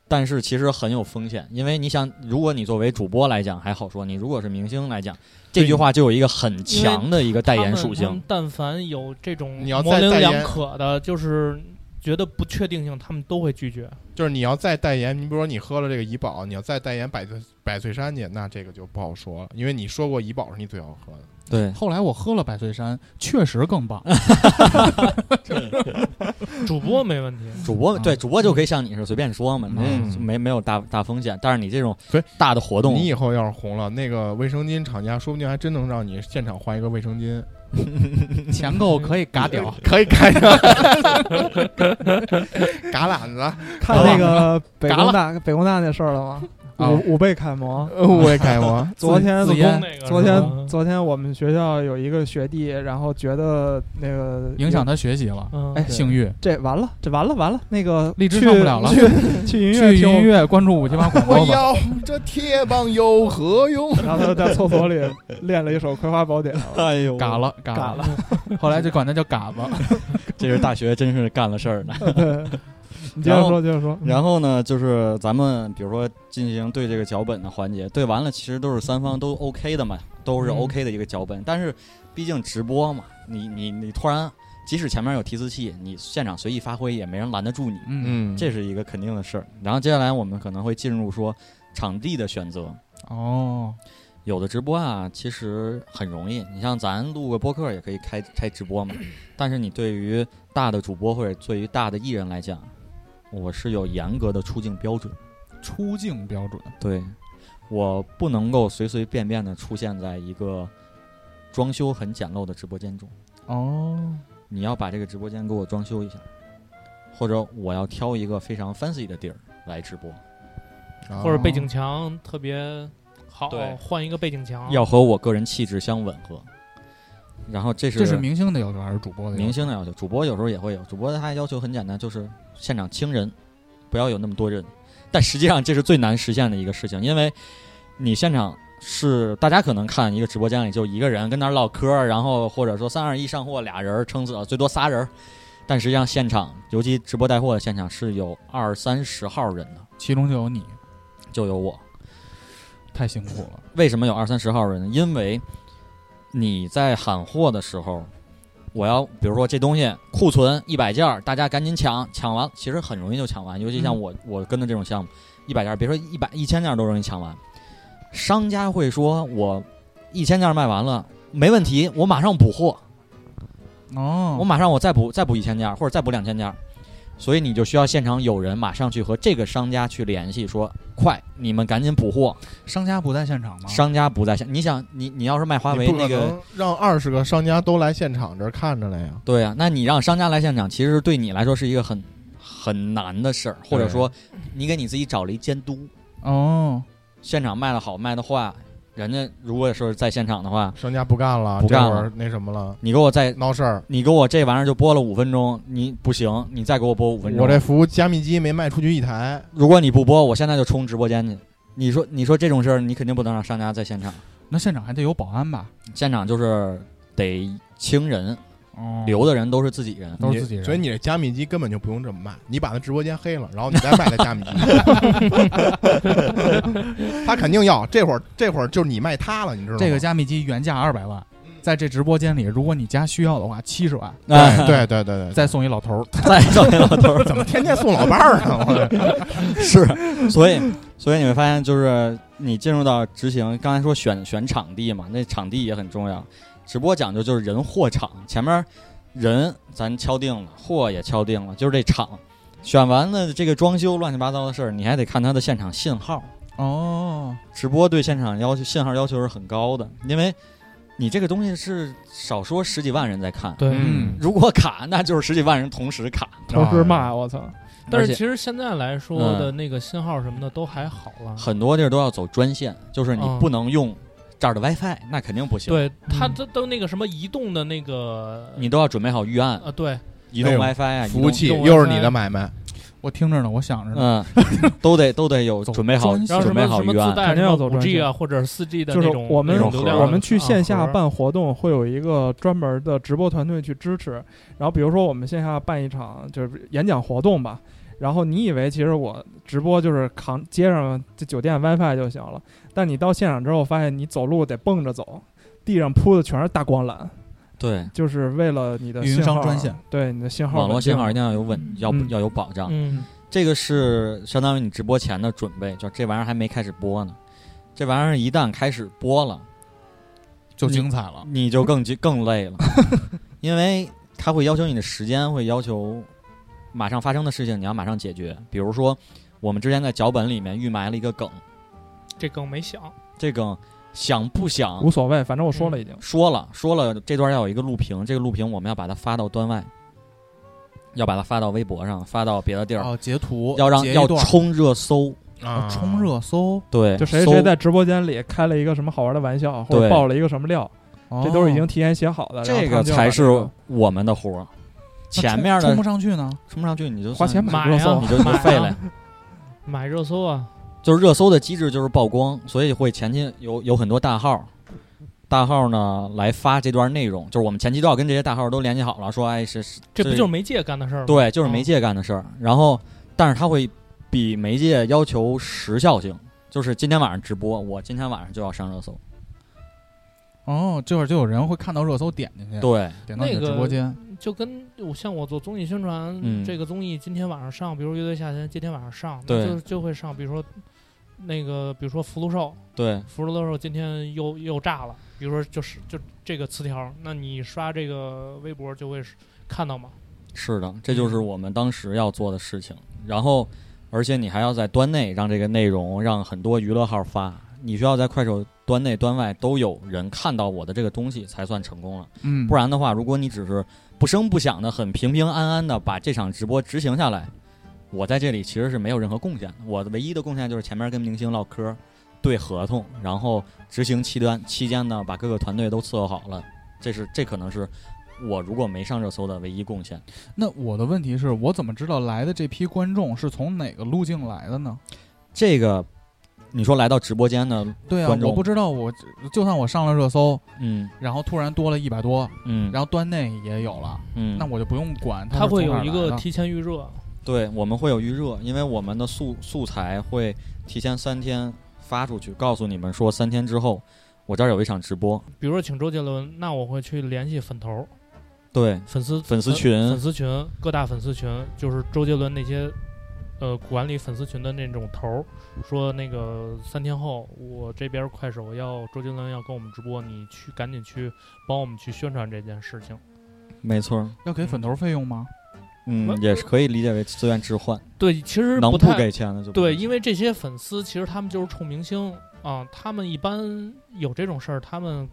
但是其实很有风险，因为你想，如果你作为主播来讲还好说，你如果是明星来讲，这句话就有一个很强的一个代言属性。但凡有这种模棱两可的，就是觉得不确定性，他们都会拒绝。就是你要再代言，你比如说你喝了这个怡宝，你要再代言百岁百岁山去，那这个就不好说了，因为你说过怡宝是你最好喝的。对，后来我喝了百岁山，确实更棒。主播没问题，主播啊对主播就可以像你是随便说嘛，嗯没没有大大风险。但是你这种对大的活动，你以后要是红了，那个卫生巾厂家说不定还真能让你现场换一个卫生巾，钱够可以嘎屌，可以开上，嘎懒子，看那个北工大北工大那事儿了吗？啊五五倍楷模。五倍楷模。昨天自烟那个昨天昨天我们学校有一个学弟，然后觉得那个影响他学习了。嗯，哎性欲，这完了，这完了完了，那个荔枝去上不了了去 去音乐去音乐关注五七八广我播吧。要这铁棒有何用？然后他就在厕所里练了一首《葵花宝典》，哎呦，嘎了嘎嘎了，后来就管他叫嘎子。这是大学真是干了事儿呢。接着说，接着说。然后呢，就是咱们比如说进行对这个脚本的环节，对完了其实都是三方都 OK 的嘛，都是嗯 OK 的一个脚本。但是毕竟直播嘛，你你你突然，即使前面有提词器，你现场随意发挥也没人拦得住你，嗯，嗯，这是一个肯定的事儿。然后接下来我们可能会进入说场地的选择。哦，有的直播啊，其实很容易。你像咱录个播客也可以开开直播嘛，但是你对于大的主播或者对于大的艺人来讲，我是有严格的出镜标准。出镜标准。对，我不能够随随便便的出现在一个装修很简陋的直播间中。哦，你要把这个直播间给我装修一下，或者我要挑一个非常 fancy 的地儿来直播，啊或者背景墙特别好对，换一个背景墙。要和我个人气质相吻合。然后这是这是明星的要求还是主播的要求？明星的要求，主播有时候也会有。主播他要求很简单，就是现场清人，不要有那么多人。但实际上这是最难实现的一个事情，因为你现场是大家可能看一个直播间里就一个人跟那儿唠嗑，然后或者说三二一上货俩人撑死了，最多仨人。但实际上现场，尤其直播带货的现场是有二三十号人的，其中就有你。就有我。太辛苦了。为什么有二三十号人呢？因为你在喊货的时候，我要比如说这东西库存一百件儿，大家赶紧抢，抢完其实很容易就抢完。尤其像我、我跟的这种项目，一百件儿，别说一百一千件儿都容易抢完。商家会说我一千件儿卖完了，没问题，我马上补货，哦我马上我再补再补一千件儿，或者再补两千件儿。所以你就需要现场有人马上去和这个商家去联系，说快，你们赶紧补货。商家不在现场吗？商家不在现，你想你你要是卖华为不可那个，能让二十个商家都来现场这儿看着了呀。对呀、那你让商家来现场，其实对你来说是一个很很难的事儿，或者说你给你自己找了一监督，哦，现场卖的好卖的坏，人家如果说是在现场的话，商家不干了，不干了那什么了，你给我再闹事儿。你给我这玩意儿就播了五分钟，你不行，你再给我播五分钟。我这服务加密机没卖出去一台，如果你不播，我现在就冲直播间去。你说你说这种事儿，你肯定不能让商家在现场，那现场还得有保安吧？现场就是得清人，哦，留的人都是自己人。都是自己人，所以你这加密机根本就不用这么卖，你把他直播间黑了，然后你再卖他加密机，他肯定要。这会儿这会儿就是你卖他了，你知道吗？这个加密机原价二百万，在这直播间里，如果你家需要的话，七十万，哎对对对对对，再送一老头儿。再上老头儿 怎么天天送老伴儿呢？我 是，所以所以你会发现，就是你进入到执行，刚才说选选场地嘛，那场地也很重要。直播讲究就是人货场，前面人咱敲定了，货也敲定了，就是这场。选完了这个装修乱七八糟的事儿，你还得看他的现场信号。哦，直播对现场要求信号要求是很高的，因为你这个东西是少说十几万人在看，对，嗯。如果卡那就是十几万人同时卡。同时骂我操，但是其实现在来说嗯。的那个信号什么的都还好了。很多地儿都要走专线，就是你嗯。不能用这儿的 WiFi，那肯定不行。对，它嗯都都那个什么移动的那个，你都要准备好预案，啊，对，移动 WiFi 啊，服务器又是你的买卖，我听着呢，我想着呢。嗯，都得都得有准备好然后什准备么什么自好预案。带肯定要走五 G 专啊，或者四 G 的就是那种我们那种盒流量我们去线下啊办活动，会有一个专门的直播团队去支持。然后比如说我们线下办一场就是演讲活动吧，然后你以为其实我直播就是扛接上这酒店 WiFi 就行了，但你到现场之后发现你走路得蹦着走，地上铺的全是大光缆，对，就是为了你的运营信号商专线，对你的信号网络信号一定要有稳，要嗯要有保障。嗯，这个是相当于你直播前的准备，就这玩意儿还没开始播呢。这玩意儿一旦开始播了，就精彩了。你就更更累了，因为它会要求你的时间，会要求马上发生的事情你要马上解决。比如说，我们之前在脚本里面预埋了一个梗，这梗没想，这梗想不想无所谓，反正我说了已经。说了说了，这段要有一个录屏，这个录屏我们要把它发到端外，要把它发到微博上，发到别的地儿，哦，截图要让要截一段冲热搜。啊，冲热搜，对，就谁搜谁在直播间里开了一个什么好玩的玩笑，或者爆了一个什么料，这都是已经提前写好的。然后这个们就把才是这个我们的活儿。那前面的冲冲不上去呢。冲不上去，你就花钱算买买热搜你就就买啊废了。买热搜啊，就是热搜的机制就是曝光，所以会前期有有很多大号，大号呢来发这段内容，就是我们前期都要跟这些大号都联系好了，说哎是是，这不就是媒介干的事儿吗？对，就是媒嗯介干的事儿。然后，但是他会比媒介要求时效性，就是今天晚上直播，我今天晚上就要上热搜。哦，这会儿就有人会看到热搜点进去，对，点到你的那个直播间。就跟我像我做综艺宣传，嗯这个综艺今天晚上上，比如《乐队夏天》今天晚上上，对就就会上，比如说那个，比如说福禄寿，对，福禄寿今天又又炸了，比如说就是就这个词条，那你刷这个微博就会看到吗。是的，这就是我们当时要做的事情。然后，而且你还要在端内让这个内容让很多娱乐号发，你需要在快手端内端外都有人看到我的这个东西才算成功了。嗯，不然的话，如果你只是不声不响的、很平平安安的把这场直播执行下来，我在这里其实是没有任何贡献的。我的唯一的贡献就是前面跟明星唠嗑、对合同，然后执行期端期间呢，把各个团队都伺候好了。这是这可能是我如果没上热搜的唯一贡献。那我的问题是我怎么知道来的这批观众是从哪个路径来的呢？这个你说来到直播间呢，对啊，观众我不知道我，就算我上了热搜，嗯然后突然多了一百多，嗯，然后端内也有了，嗯，那我就不用管它会有一个提前预热，对，我们会有预热，因为我们的素素材会提前三天发出去，告诉你们说三天之后我这儿有一场直播。比如说请周杰伦，那我会去联系粉头、对，粉丝、粉丝群粉丝群、各大粉丝群，就是周杰伦那些呃管理粉丝群的那种头儿，说那个三天后我这边快手要周杰伦要跟我们直播，你去赶紧去帮我们去宣传这件事情。没错，要给粉头费用吗？嗯，也是可以理解为自愿置换，对，其实能不太给钱的就对，因为这些粉丝其实他们就是冲明星啊，他们一般有这种事儿，他们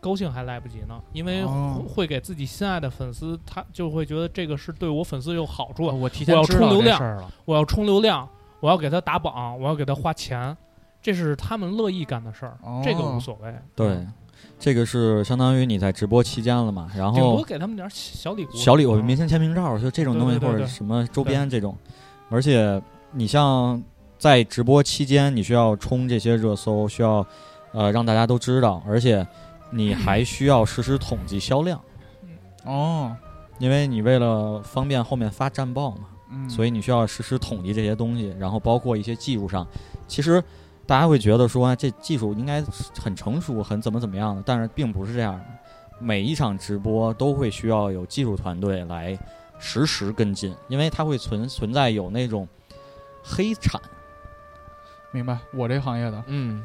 高兴还来不及呢，因为哦。会会给自己心爱的粉丝，他就会觉得这个是对我粉丝有好处，哦我提我要前知道冲流量这事儿了。我要冲流量，我要给他打榜，我要给他花钱，这是他们乐意干的事儿，哦。这个无所谓。对，这个是相当于你在直播期间了嘛，然顶多后给他们点儿小礼物，小礼物、嗯。明星签名照，就这种东西或者什么周边这种，而且你像在直播期间，你需要冲这些热搜，需要呃让大家都知道，而且你还需要实时统计销量，哦，因为你为了方便后面发战报嘛，嗯，所以你需要实时统计这些东西，然后包括一些技术上，其实大家会觉得说啊这技术应该很成熟，很怎么怎么样的，但是并不是这样的。每一场直播都会需要有技术团队来实时跟进，因为它会存存在有那种黑产，明白我这行业的，嗯，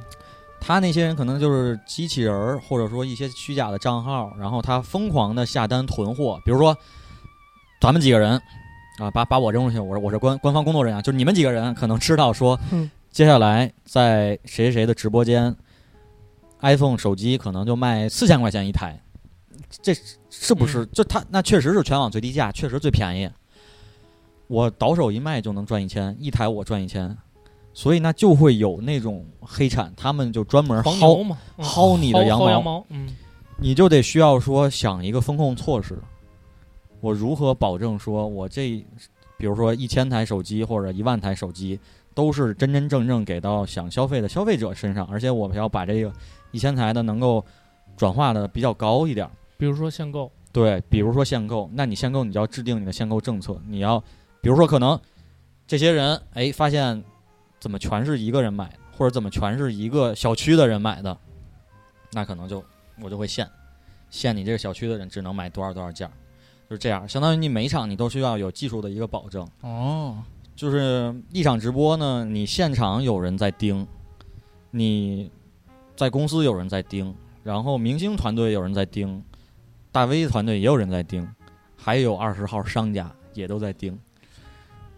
他那些人可能就是机器人儿，或者说一些虚假的账号，然后他疯狂的下单囤货，比如说咱们几个人啊，把把我扔出去，我说我是官官方工作人员，就是你们几个人可能知道说，嗯接下来在谁谁谁的直播间，iPhone 手机可能就卖四千块钱一台，这是不是？就他那确实是全网最低价，确实最便宜。我倒手一卖就能赚一千，一台我赚一千，所以那就会有那种黑产，他们就专门薅薅你的羊毛羊毛，嗯，你就得需要说想一个风控措施，我如何保证说我这，比如说一千台手机或者一万台手机都是真真正正给到想消费的消费者身上，而且我们要把这个一千台的能够转化的比较高一点儿。比如说限购，对，比如说限购，那你限购你就要制定你的限购政策，你要，比如说可能这些人哎发现怎么全是一个人买的，或者怎么全是一个小区的人买的，那可能就我就会限，限你这个小区的人只能买多少多少件儿，就是这样，相当于你每一场你都需要有技术的一个保证。哦，就是一场直播呢，你现场有人在盯，你在公司有人在盯，然后明星团队有人在盯，大 V 团队也有人在盯，还有二十号商家也都在盯。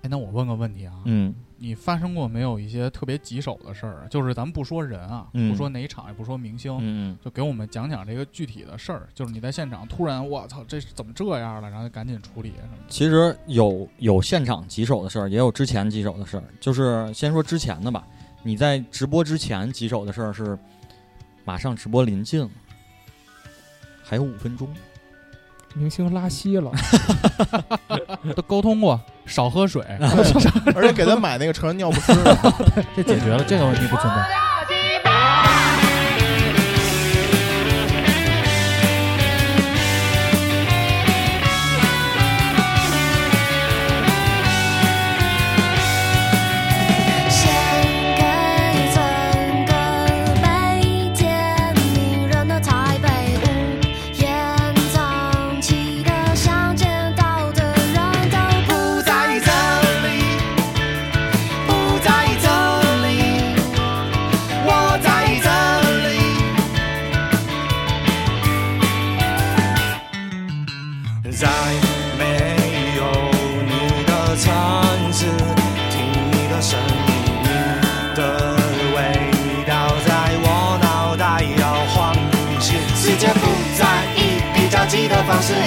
哎，那我问个问题啊，嗯，你发生过没有一些特别棘手的事儿？就是咱们不说人啊，嗯不说哪场，也不说明星，嗯就给我们讲讲这个具体的事儿。就是你在现场突然，我操，这是怎么这样了？然后就赶紧处理什么。其实有有现场棘手的事儿，也有之前棘手的事儿。就是先说之前的吧，你在直播之前棘手的事儿是，马上直播临近了，还有五分钟。明星拉稀了，都沟通过，少喝水，而且给他买那个成人尿不湿的，这解决了这个问题不存在。较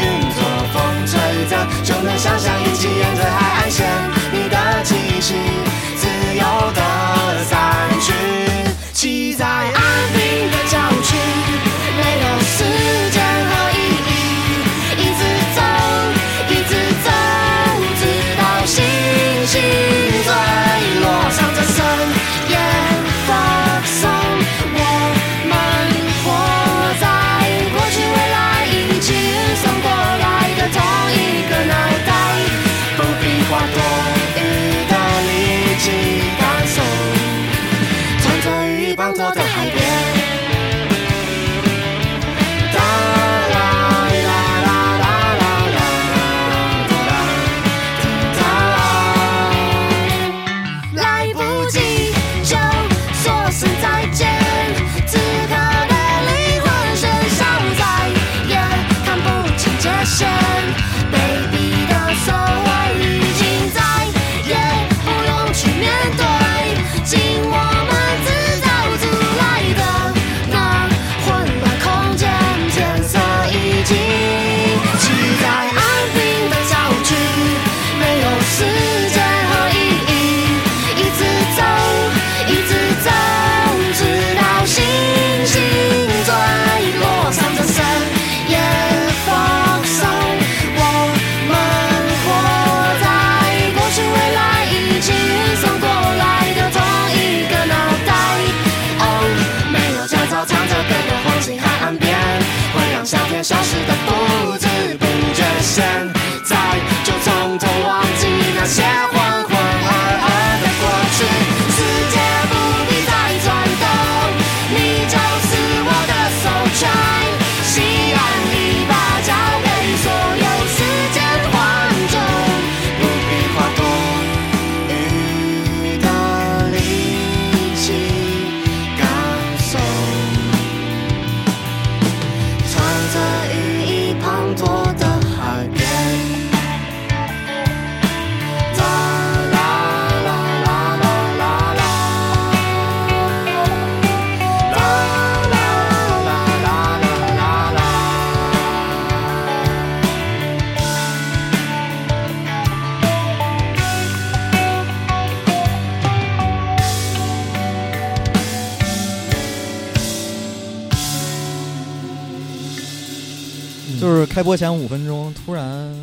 播前五分钟，突然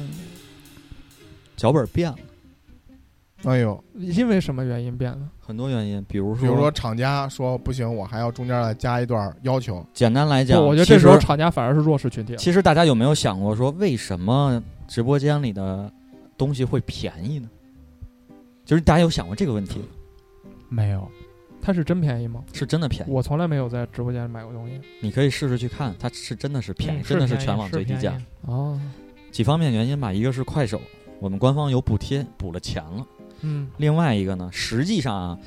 脚本变了，哎呦，因为什么原因变了？很多原因，比如说，比如说厂家说不行，我还要中间再加一段要求，简单来讲，我觉得这时候其实厂家反而是弱势群体了。其实大家有没有想过，说为什么直播间里的东西会便宜呢？就是大家有想过这个问题，没有，它是真便宜吗？是真的便宜。我从来没有在直播间买过东西。你可以试试去看，它是真的是便宜，嗯真的是全网最低价。哦，几方面原因吧，一个是快手，我们官方有补贴，补了钱了；嗯，另外一个呢，实际上啊，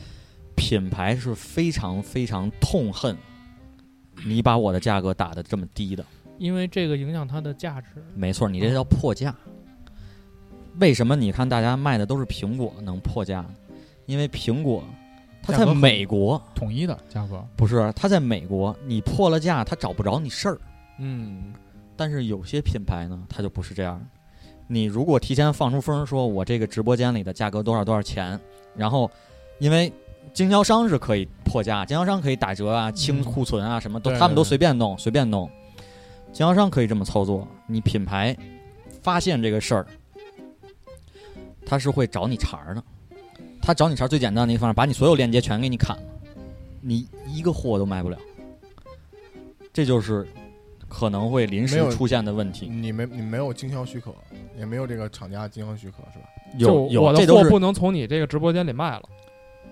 品牌是非常非常痛恨你把我的价格打得这么低的。因为这个影响它的价值。没错，你这叫破价。为什么你看大家卖的都是苹果能破价呢？因为苹果它在美国统一的价格，不是，它在美国你破了价，他找不着你事儿。嗯，但是有些品牌呢，它就不是这样。你如果提前放出风，说我这个直播间里的价格多少多少钱，然后因为经销商是可以破价，经销商可以打折啊、清库存啊，什么都对他们都随便弄，随便弄。经销商可以这么操作，你品牌发现这个事儿，他是会找你茬儿的。他找你茬最简单的一个方式，把你所有链接全给你砍了，你一个货都卖不了。这就是可能会临时出现的问题。你没你没有经销许可，也没有这个厂家经销许可是吧？有有，我的货不能从你这个直播间里卖了。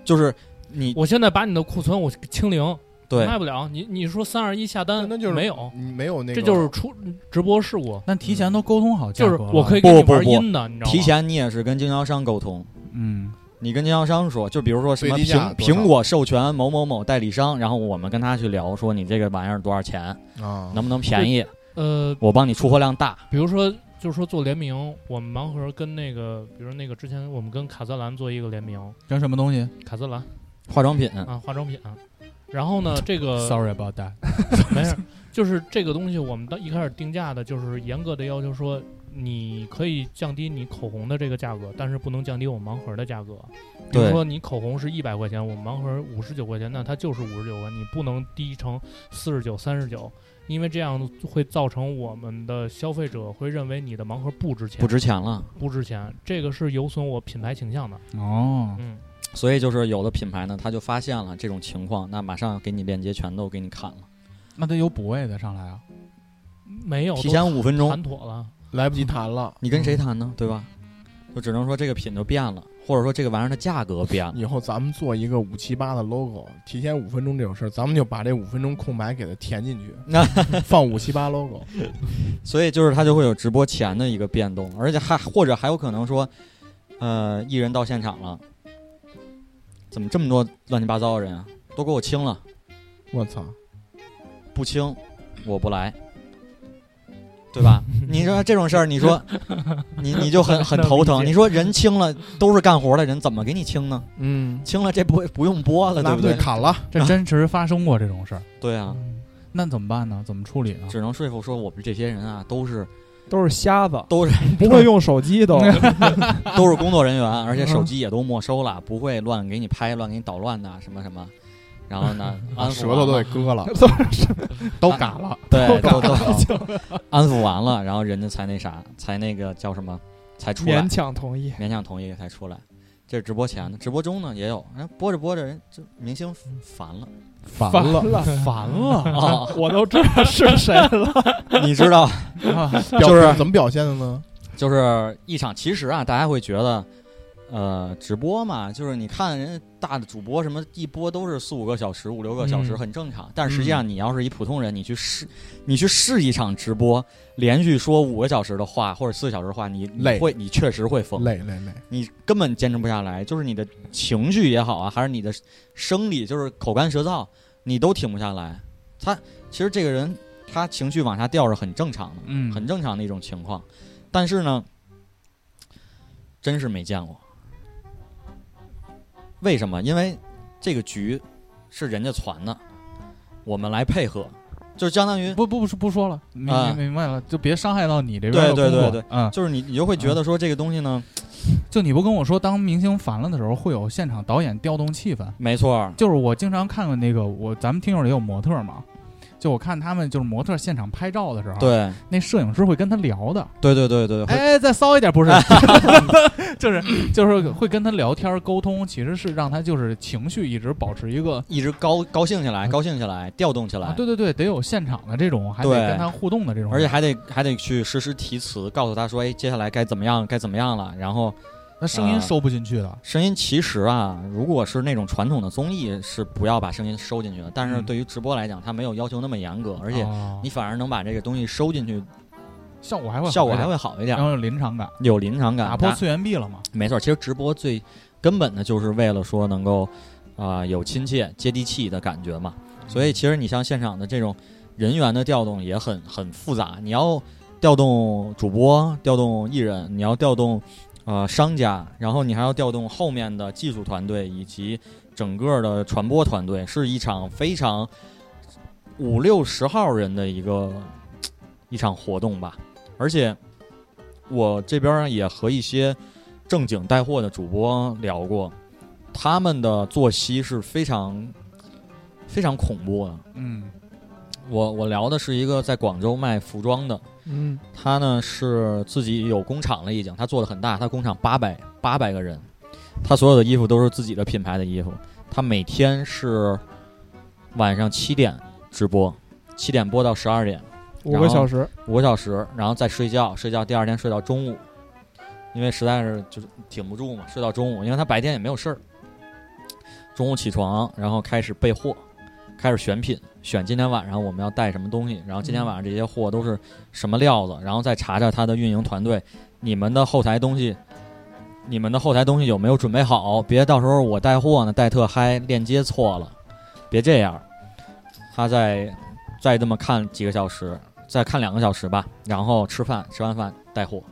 就是你我现在把你的库存我清零，对卖不了。你你说三二一下单，那就是没有，你没有那个，这就是出直播事故。但提前都沟通好价就是格，我可以给你不不不玩阴的，你知道吗？提前你也是跟经销商沟通，嗯，你跟经销商说，就比如说什么苹苹果授权某某某代理商，然后我们跟他去聊，说你这个玩意儿多少钱，啊，能不能便宜，呃，我帮你出货量大。比如说，就是说做联名，我们盲盒跟那个，比如那个之前我们跟卡姿兰做一个联名，跟什么东西卡姿兰化妆品，啊，化妆品。然后呢，这个？Sorry about that。没事儿，就是这个东西，我们到一开始定价的就是严格的要求说，你可以降低你口红的这个价格，但是不能降低我们盲盒的价格。比如说你口红是一百块钱，我们盲盒五十九块钱，那它就是五十九块，你不能低成四十九、三十九，因为这样会造成我们的消费者会认为你的盲盒不值钱，不值钱了。不值钱，这个是有损我品牌形象的。哦，嗯，所以就是有的品牌呢，他就发现了这种情况，那马上给你链接全都给你砍了，那得有补位的上来啊。没有，提前五分钟谈妥了。来不及谈了，你跟谁谈呢？对吧？就只能说这个品就变了，或者说这个玩意儿的价格变了。以后咱们做一个五七八的 logo，提前五分钟这种事儿，咱们就把这五分钟空白给它填进去，放五七八 logo。所以就是它就会有直播前的一个变动，而且还或者还有可能说，呃，艺人到现场了，怎么这么多乱七八糟的人啊？都给我清了，我操！不清我不来，对吧？你说这种事儿，你说 你你就很很头疼。你说人清了都是干活的人，怎么给你清呢？嗯，清了这不不用播了，对不对？砍了，这真实发生过这种事儿，对啊，那怎么办呢？怎么处理呢？只能说服说我们这些人啊，都是都是瞎子，都是 不会用手机都。都是工作人员，而且手机也都没收了，不会乱给你拍、乱给你捣乱的什么什么。然后呢，安抚舌头都给割了，都嘎了，对，都都安抚完了，然后人家才那啥，才那个叫什么，才出来勉，强同意。勉强同意才出来。这是直播前的，直播中呢也有，人播着播着人这明星烦了烦烦了。烦了啊，我都知道是谁了。你知道，就是怎么表现的呢？就是一场，其实啊，大家会觉得，呃，直播嘛，就是你看人家大的主播什么一播都是四五个小时、五六个小时，嗯很正常。但实际上，你要是一普通人，你去试，你去试一场直播，连续说五个小时的话或者四个小时的话，你会，你确实会疯，累累累，你根本坚持不下来。就是你的情绪也好啊，还是你的生理，就是口干舌燥，你都停不下来。他其实这个人他情绪往下掉是很正常的，嗯很正常的一种情况。但是呢，真是没见过。为什么？因为这个局是人家传的，我们来配合，就相当于不不不不说了，明啊。明明白了，就别伤害到你这边的对对工作对对。嗯，就是你你就会觉得说这个东西呢，就你不跟我说，当明星烦了的时候，会有现场导演调动气氛。没错，就是我经常看看那个，我咱们听友里有模特嘛，就我看他们就是模特现场拍照的时候，，对那摄影师会跟他聊的，对对对对，会哎，再骚一点，不是，就是就是会跟他聊天沟通，其实是让他就是情绪一直保持一个。一直高高兴起来，高兴起来，调动起来，啊，对对对，得有现场的这种，还得跟他互动的这种，而且还得还得去实时提词，告诉他说，哎，接下来该怎么样，该怎么样了。然后那声音啊收不进去的，声音其实啊，如果是那种传统的综艺，是不要把声音收进去的。但是嗯对于直播来讲，它没有要求那么严格，而且哦你反而能把这个东西收进去，效果还会效果还好一点会好一点然，后有临场感，有临场感。打破次元壁了嘛。没错，其实直播最根本的就是为了说能够啊、有亲切、接地气的感觉嘛。所以其实你像现场的这种人员的调动也很很复杂，你要调动主播、调动艺人，你要调动呃商家，然后你还要调动后面的技术团队以及整个的传播团队，是一场非常五六十号人的一个一场活动吧。而且我这边也和一些正经带货的主播聊过，他们的作息是非常非常恐怖的。嗯，我我聊的是一个在广州卖服装的，嗯，他呢是自己有工厂了，已经他做的很大，他工厂八百八百个人，他所有的衣服都是自己的品牌的衣服，他每天是晚上七点直播，七点播到十二点，五个小时，五个小时，然后再睡觉，睡觉第二天睡到中午，因为实在是就是挺不住嘛，睡到中午，因为他白天也没有事儿，中午起床，然后开始备货，开始选品，选今天晚上我们要带什么东西，然后今天晚上这些货都是什么料子，然后再查查他的运营团队，你们的后台东西。你们的后台东西有没有准备好？别到时候我带货呢，带特嗨，链接错了，别这样。他再再这么看几个小时，再看两个小时吧，然后吃饭，吃完饭带货。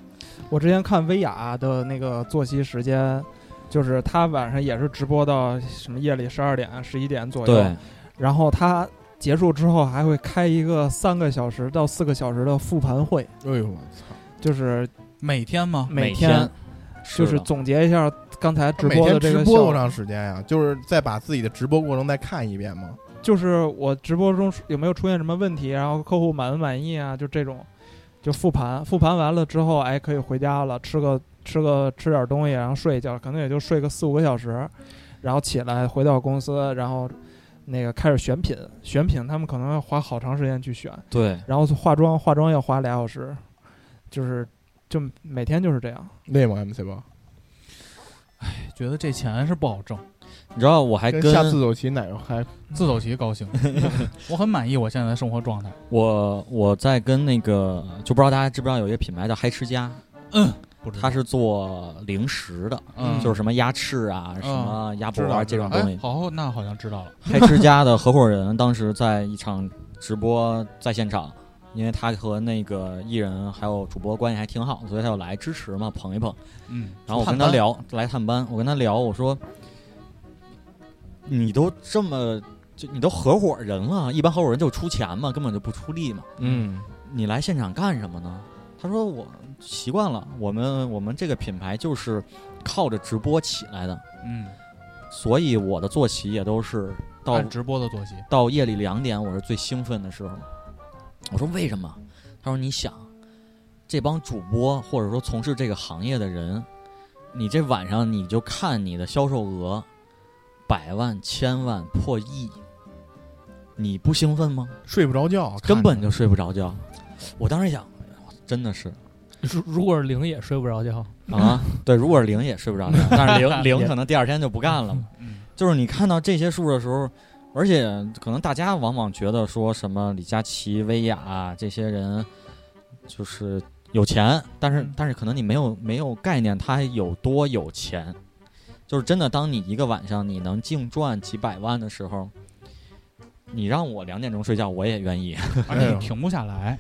我之前看薇娅的那个作息时间，就是她晚上也是直播到什么夜里十二点、十一点左右，对，然后他结束之后还会开一个三个小时到四个小时的复盘会，哎呦我操！就是每天吗？每天就是总结一下刚才直播的这个效直播多长时间呀？就是再把自己的直播过程再看一遍吗？就是我直播中有没有出现什么问题，然后客户满不满意啊，就这种，就复盘，复盘完了之后，哎，可以回家了，吃个吃个吃点东西，然后睡一觉，可能也就睡个四五个小时，然后起来回到公司，然后那个开始选品，选品他们可能要花好长时间去选，对，然后化妆，化妆要花俩小时，就是就每天就是这样，累吗？MC 包觉得这钱是不好挣。你知道我还跟跟下自走棋哪个还自走棋高兴，我很满意我现在的生活状态。我我在跟那个就不知道大家知不知道有一个品牌叫嗨吃家，不知道它是做零食的，嗯就是什么鸭翅啊、什么鸭脖啊这种东西，。哎好，那好像知道了。嗨吃家的合伙人当时在一场直播在现场，因为他和那个艺人还有主播关系还挺好，所以他就来支持嘛，捧一捧。嗯，然后我跟他聊来探班，我跟他聊，我说你都这么就你都合伙人了，一般合伙人就出钱嘛，根本就不出力嘛。嗯你来现场干什么呢？他说我习惯了，我们我们这个品牌就是靠着直播起来的，嗯，所以我的坐骑也都是到直播的作息，到夜里两点，我是最兴奋的时候。我说为什么？他说你想，这帮主播或者说从事这个行业的人，你这晚上你就看你的销售额，百万、千万、破亿，你不兴奋吗？睡不着觉，根本就睡不着觉。我当时想，真的是如如果是零也睡不着觉，啊，对，如果是零也睡不着觉，但是零 零可能第二天就不干了就是你看到这些数的时候，而且可能大家往往觉得说什么李佳琦、薇娅、啊、这些人就是有钱，但是但是可能你没有没有概念他有多有钱。就是真的，当你一个晚上你能净赚几百万的时候，你让我两点钟睡觉，我也愿意。而且停不下来，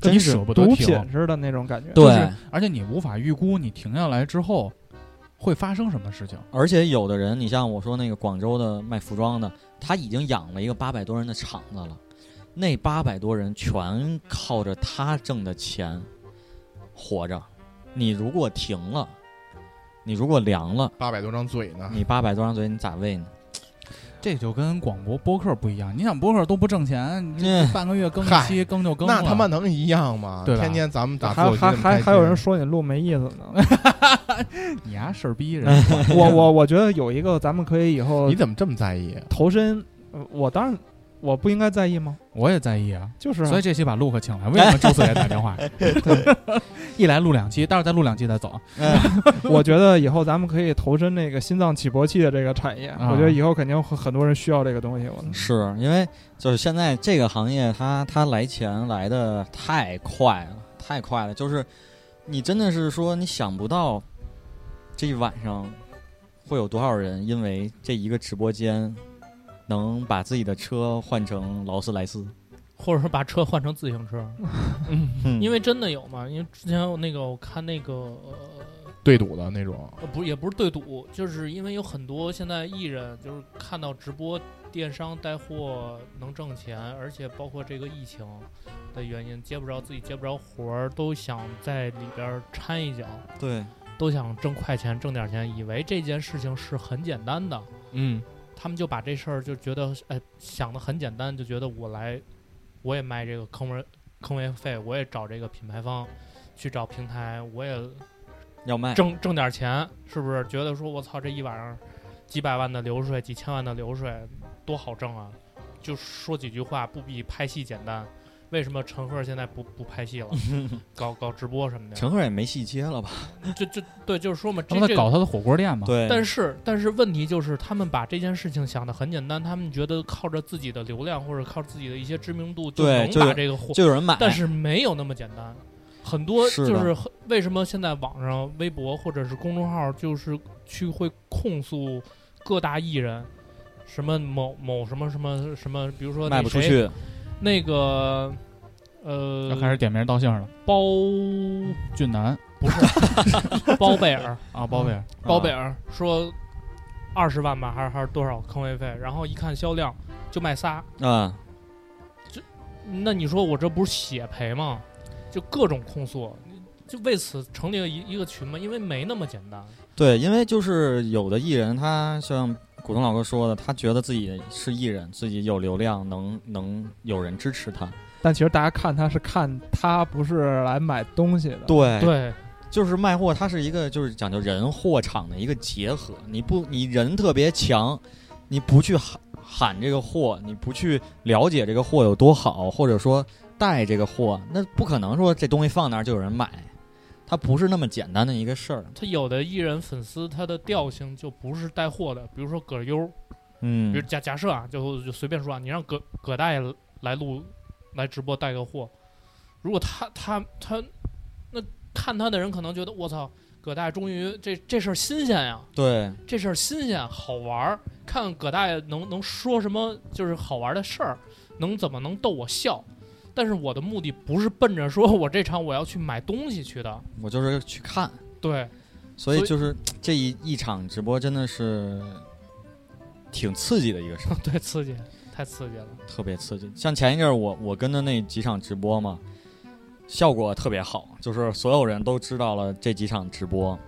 跟你舍不得毒停品似的那种感觉。对，就是而且你无法预估你停下来之后会发生什么事情。而且有的人，你像我说那个广州的卖服装的，他已经养了一个八百多人的厂子了，那八百多人全靠着他挣的钱活着。你如果停了，你如果凉了，八百多张嘴呢。你八百多张嘴你咋喂呢？这就跟广播播客不一样，你想播客都不挣钱，你半个月更一期，更就更了。那他妈能一样吗？对吧天天咱们打还还还还有人说你录没意思呢。你丫事儿逼人，我我我觉得有一个咱们可以以后你怎么这么在意？投身，呃我当然我不应该在意吗？我也在意啊。就是啊所以这期把陆克请来，为什么周四爷打电话？一来录两期，待会儿再录两期再走。我觉得以后咱们可以投身那个心脏起搏器的这个产业。啊我觉得以后肯定会很多人需要这个东西。我是因为就是现在这个行业它，它来钱来的太快了，太快了。就是你真的是说你想不到，这一晚上会有多少人因为这一个直播间能把自己的车换成劳斯莱斯。或者说把车换成自行车，嗯。因为真的有嘛？因为之前我那个我看那个呃对赌的那种，呃，不，也不是对赌，就是因为有很多现在艺人就是看到直播电商带货能挣钱，而且包括这个疫情的原因，接不着自己接不着活儿，都想在里边儿掺一脚，对，都想挣快钱，挣点钱，以为这件事情是很简单的，嗯，他们就把这事儿就觉得哎想的很简单，就觉得我来我也卖这个坑位坑位费，我也找这个品牌方去找平台，我也要卖。挣挣点钱，是不是？觉得说我操，这一晚上几百万的流水，几千万的流水，多好挣啊！就说几句话，不比拍戏简单。为什么陈赫现在不不拍戏了，搞搞直播什么的？陈赫也没戏接了吧？就就对，就是说嘛，他在搞他的火锅店嘛。对，但是但是问题就是，他们把这件事情想的很简单，他们觉得靠着自己的流量或者靠自己的一些知名度就能把这个火就有人买。但是没有那么简单，很多就是很为什么现在网上微博或者是公众号就是去会控诉各大艺人，什么某某什么什么什么，比如说那谁卖不出去，那个呃要开始点名道姓了。包俊男不是。包贝尔，啊，包贝尔，包贝尔说二十万吧，还是还是多少坑位费，然后一看销量就卖仨，啊，那你说我这不是血赔吗？就各种控诉，就为此成立了一一个群嘛，因为没那么简单。对，因为就是有的艺人，他像古潼老哥说的，他觉得自己是艺人，自己有流量，能能有人支持他。但其实大家看他是看他不是来买东西的。对，对，就是卖货，它是一个就是讲究人货场的一个结合。你不，你人特别强，你不去喊喊这个货，你不去了解这个货有多好，或者说带这个货，那不可能说这东西放那儿就有人买。它不是那么简单的一个事儿。他有的艺人粉丝他的调性就不是带货的，比如说葛优，嗯比如假假设啊，就就随便说啊，你让葛葛大爷来录来直播带个货，如果他他他那看他的人可能觉得我操，葛大爷终于这这事儿新鲜呀，对，这事儿新鲜好玩儿，看看葛大爷能能说什么就是好玩的事儿，能怎么能逗我笑。但是我的目的不是奔着说我这场我要去买东西去的，我就是去看，对，所以就是这一一场直播真的是挺刺激的一个事儿，对，刺激，太刺激了。特别刺激。像前一阵儿我我跟的那几场直播嘛，效果特别好，就是所有人都知道了这几场直播，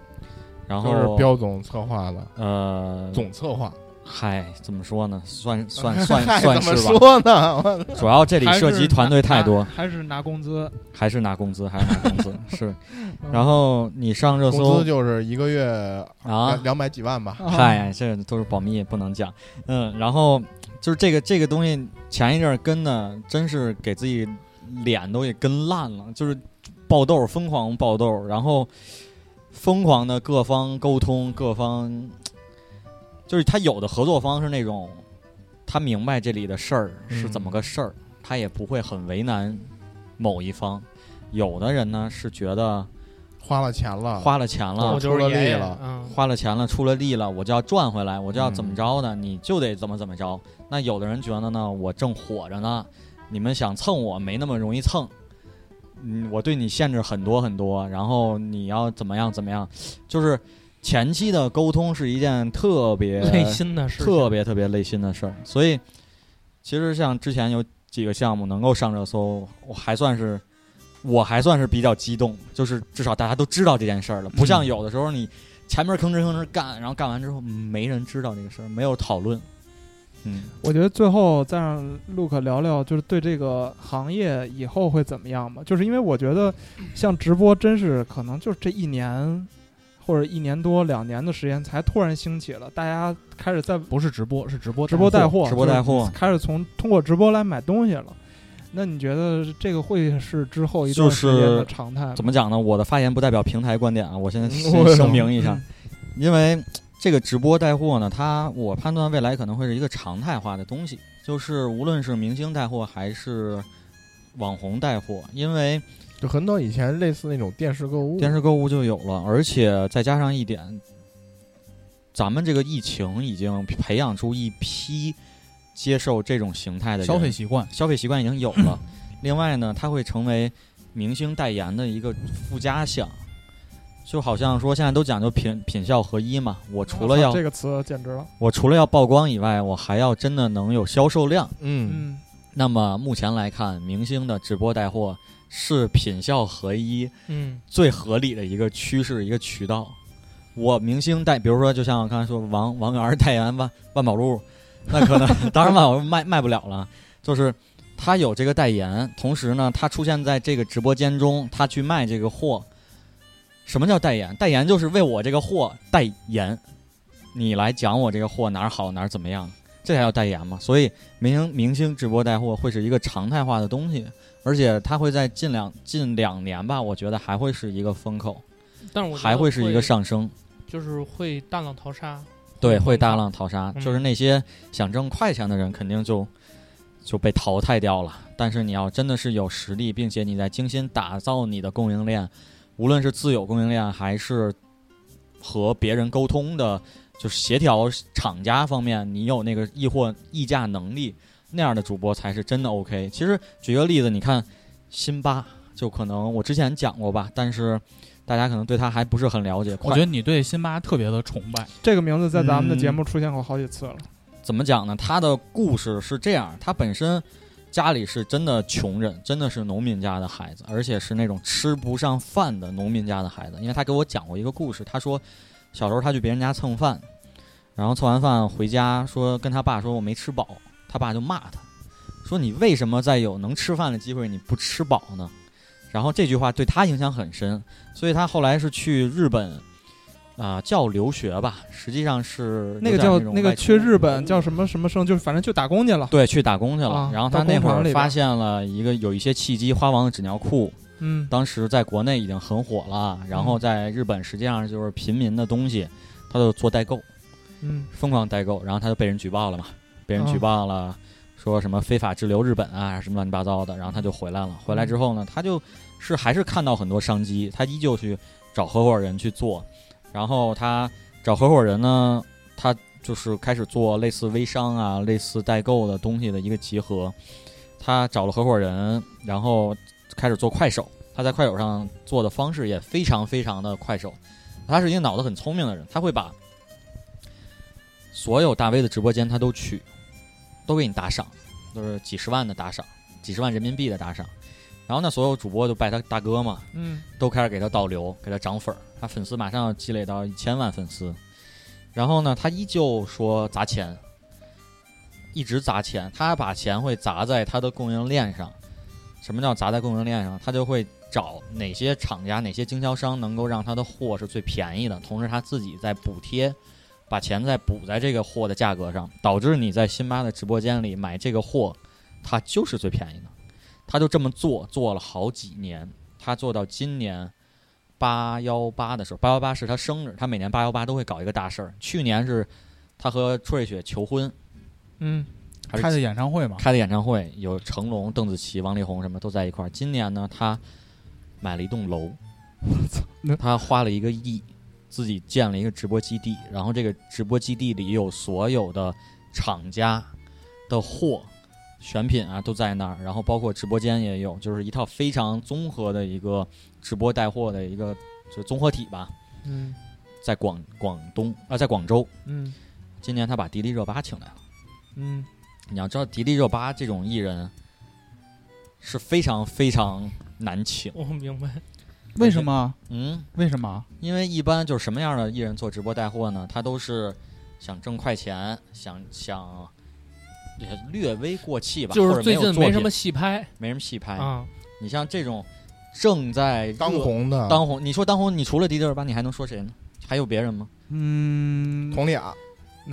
然都是后彪总策划的，呃，总策划，嗨，怎么说呢？算 算算嗨算怎么是吧。说呢？主要这里涉及团队太多，还是拿工资。还是拿工资，还是拿工资 是。然后你上热工搜资就是一个月啊两，两百几万吧。嗨，这都是保密，不能讲。嗯，然后就是这个这个东西，前一阵儿跟的，真是给自己脸都给跟烂了，就是爆痘，疯狂爆痘，然后疯狂的各方沟通，各方就是他有的合作方是那种，他明白这里的事儿是怎么个事儿，他也不会很为难某一方。有的人呢是觉得花了钱了，花了钱了，我就是出了力了。嗯，花了钱了，出了力了，我就要赚回来，我就要怎么嗯着的，你就得怎么怎么着。那有的人觉得呢，我正火着呢，你们想蹭我没那么容易蹭，嗯，我对你限制很多很多，然后你要怎么样怎么样，就是前期的沟通是一件特别累心的事情，特别特别累心的事儿。所以，其实像之前有几个项目能够上热搜，我还算是我还算是比较激动，就是至少大家都知道这件事儿了，不像嗯有的时候你前面吭哧吭哧干，然后干完之后没人知道这个事儿，没有讨论。嗯，我觉得最后再让 Luke 聊聊，就是对这个行业以后会怎么样吧。就是因为我觉得，像直播真是可能就是这一年或者一年多两年的时间才突然兴起了，大家开始在不是直播，是直播直播带货，直播带货就是开始从通过直播来买东西了。那你觉得这个会是之后一段就时间的常态吗？怎么讲呢？我的发言不代表平台观点啊，我先声明一下，嗯因为这个直播带货呢，它我判断未来可能会是一个常态化的东西，就是无论是明星带货还是网红带货，因为就很早以前类似那种电视购物，电视购物就有了，而且再加上一点，咱们这个疫情已经培养出一批接受这种形态的消费习惯，消费习惯已经有了。另外呢，它会成为明星代言的一个附加项，就好像说现在都讲究品品效合一嘛。我除了要这个词简直了，我除了要曝光以外，我还要真的能有销售量。嗯，嗯，那么目前来看，明星的直播带货是品效合一嗯，最合理的一个趋势、一个渠道。我明星代，比如说，就像我刚才说，王王源代言万万宝路，那可能 当然万宝路卖卖不了了，就是他有这个代言，同时呢，他出现在这个直播间中，他去卖这个货。什么叫代言？代言就是为我这个货代言，你来讲我这个货哪儿好哪儿怎么样，这才叫代言嘛。所以明星明星直播带货会是一个常态化的东西，而且它会在近两近两年吧，我觉得还会是一个风口，但是我还会是一个上升。就是会大浪淘沙，对，会会大浪淘沙，嗯就是那些想挣快钱的人肯定就就被淘汰掉了。但是你要真的是有实力，并且你在精心打造你的供应链，无论是自有供应链还是和别人沟通的，就是协调厂家方面，你有那个议货议价能力，那样的主播才是真的 OK。其实举个例子，你看辛巴，就可能我之前讲过吧，但是大家可能对他还不是很了解。我觉得你对辛巴特别的崇拜，这个名字在咱们的嗯节目出现过好几次了。怎么讲呢？他的故事是这样，他本身家里是真的穷人，真的是农民家的孩子，而且是那种吃不上饭的农民家的孩子。因为他给我讲过一个故事，他说小时候他去别人家蹭饭，然后蹭完饭回家说跟他爸说我没吃饱，他爸就骂他，说你为什么在有能吃饭的机会你不吃饱呢？然后这句话对他影响很深，所以他后来是去日本。啊、叫留学吧，实际上是那个叫那个去日本叫什么什么生，就是反正就打工去了。对，去打工去了。啊然后他那会儿发现了一个有一些契机，花王的纸尿裤嗯当时在国内已经很火了，然后在日本实际上就是平民的东西，他就做代购，嗯疯狂代购，然后他就被人举报了嘛，被人举报了，说什么非法滞留日本啊，什么乱七八糟的，然后他就回来了。回来之后呢，他就是还是看到很多商机，他依旧去找合伙人去做，然后他找合伙人呢，他就是开始做类似微商啊、类似代购的东西的一个集合。他找了合伙人，然后开始做快手。他在快手上做的方式也非常非常的快手。他是一个脑子很聪明的人，他会把所有大 V 的直播间他都去，都给你打赏，都是几十万的打赏，几十万人民币的打赏。然后呢，所有主播就拜他大哥嘛，嗯都开始给他导流，给他涨粉儿，他粉丝马上要积累到一千万粉丝。然后呢，他依旧说砸钱，一直砸钱，他把钱会砸在他的供应链上。什么叫砸在供应链上？他就会找哪些厂家、哪些经销商能够让他的货是最便宜的，同时他自己在补贴，把钱再补在这个货的价格上，导致你在辛巴的直播间里买这个货，它就是最便宜的。他就这么做，做了好几年，他做到今年八幺八的时候，八幺八是他生日，他每年八幺八都会搞一个大事儿。去年是他和初瑞雪求婚，嗯还是开的演唱会嘛，开的演唱会，有成龙、邓紫棋、王力宏什么都在一块儿。今年呢，他买了一栋楼，我操他花了一个亿，自己建了一个直播基地，然后这个直播基地里有所有的厂家的货。选品啊都在那儿，然后包括直播间也有，就是一套非常综合的一个直播带货的一个就综合体吧。嗯在广广东啊、在广州，嗯今年他把迪丽热巴请来了。嗯你要知道，迪丽热巴这种艺人是非常非常难请。我明白，为什么？嗯，为什么？因为一般就是什么样的艺人做直播带货呢？他都是想挣快钱，想想也略微过气吧，就是最近没什么戏拍没什么戏拍。啊，你像这种正在当红的当红，你说当红，你除了迪丽热巴，你还能说谁呢？还有别人吗？嗯，佟丽娅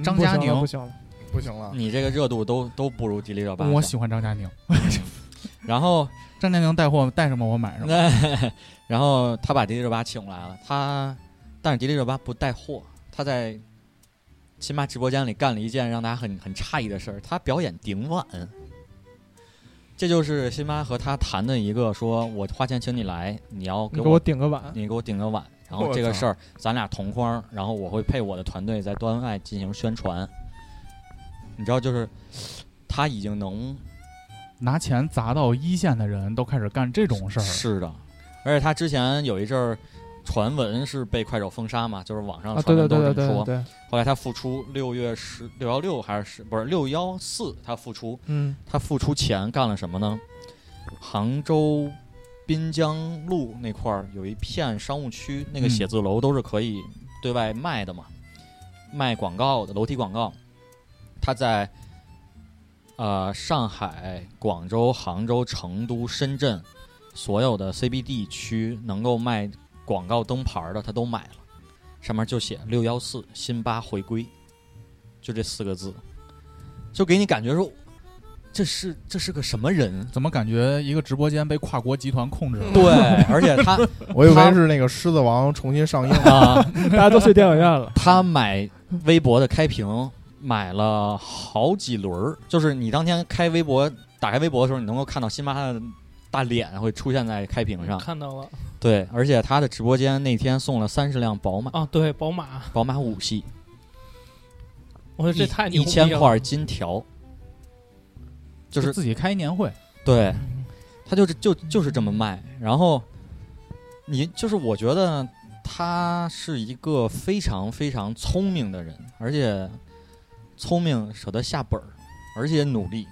张嘉宁不行了，不行了，你这个热度都都不如迪丽热巴。我喜欢张嘉宁，然后张嘉宁带货带什么我买什么。那 然后他把迪丽热巴请来了，他但是迪丽热巴不带货，他在辛巴直播间里干了一件让大家很很诧异的事儿，他表演顶碗。这就是辛巴和他谈的一个，说我花钱请你来，你要给我顶个碗，你给我顶个碗，然后这个事儿咱俩同框，然后我会配我的团队在端外进行宣传。你知道，就是他已经能拿钱砸到一线的人都开始干这种事儿。是的，而且他之前有一阵儿传闻是被快手封杀嘛，就是网上传对对闻都是这么说。对对对，后来他复出，六月十六幺六还是不是六幺四？他复出，嗯他复出前干了什么呢？杭州滨江路那块儿有一片商务区，那个嗯写字楼都是可以对外卖的嘛，卖广告的楼梯广告。他在呃上海、广州、杭州、成都、深圳所有的 CBD 区能够卖广告灯牌的，他都买了，上面就写六幺四辛巴回归，就这四个字，就给你感觉说这是这是个什么人？怎么感觉一个直播间被跨国集团控制了？对，而且他 我以为是那个《狮子王》重新上映，啊，大家都去电影院了，他买微博的开屏买了好几轮儿，就是你当天开微博打开微博的时候，你能够看到辛巴的大脸会出现在开屏上。看到了。对，而且他的直播间那天送了三十辆宝马，啊，对，宝马，宝马五系，我说这太牛一逼了。千块金条，就是自己开年会，对，他就是就就是这么卖。然后你就是我觉得他是一个非常非常聪明的人，而且聪明舍得下本儿，而且努力，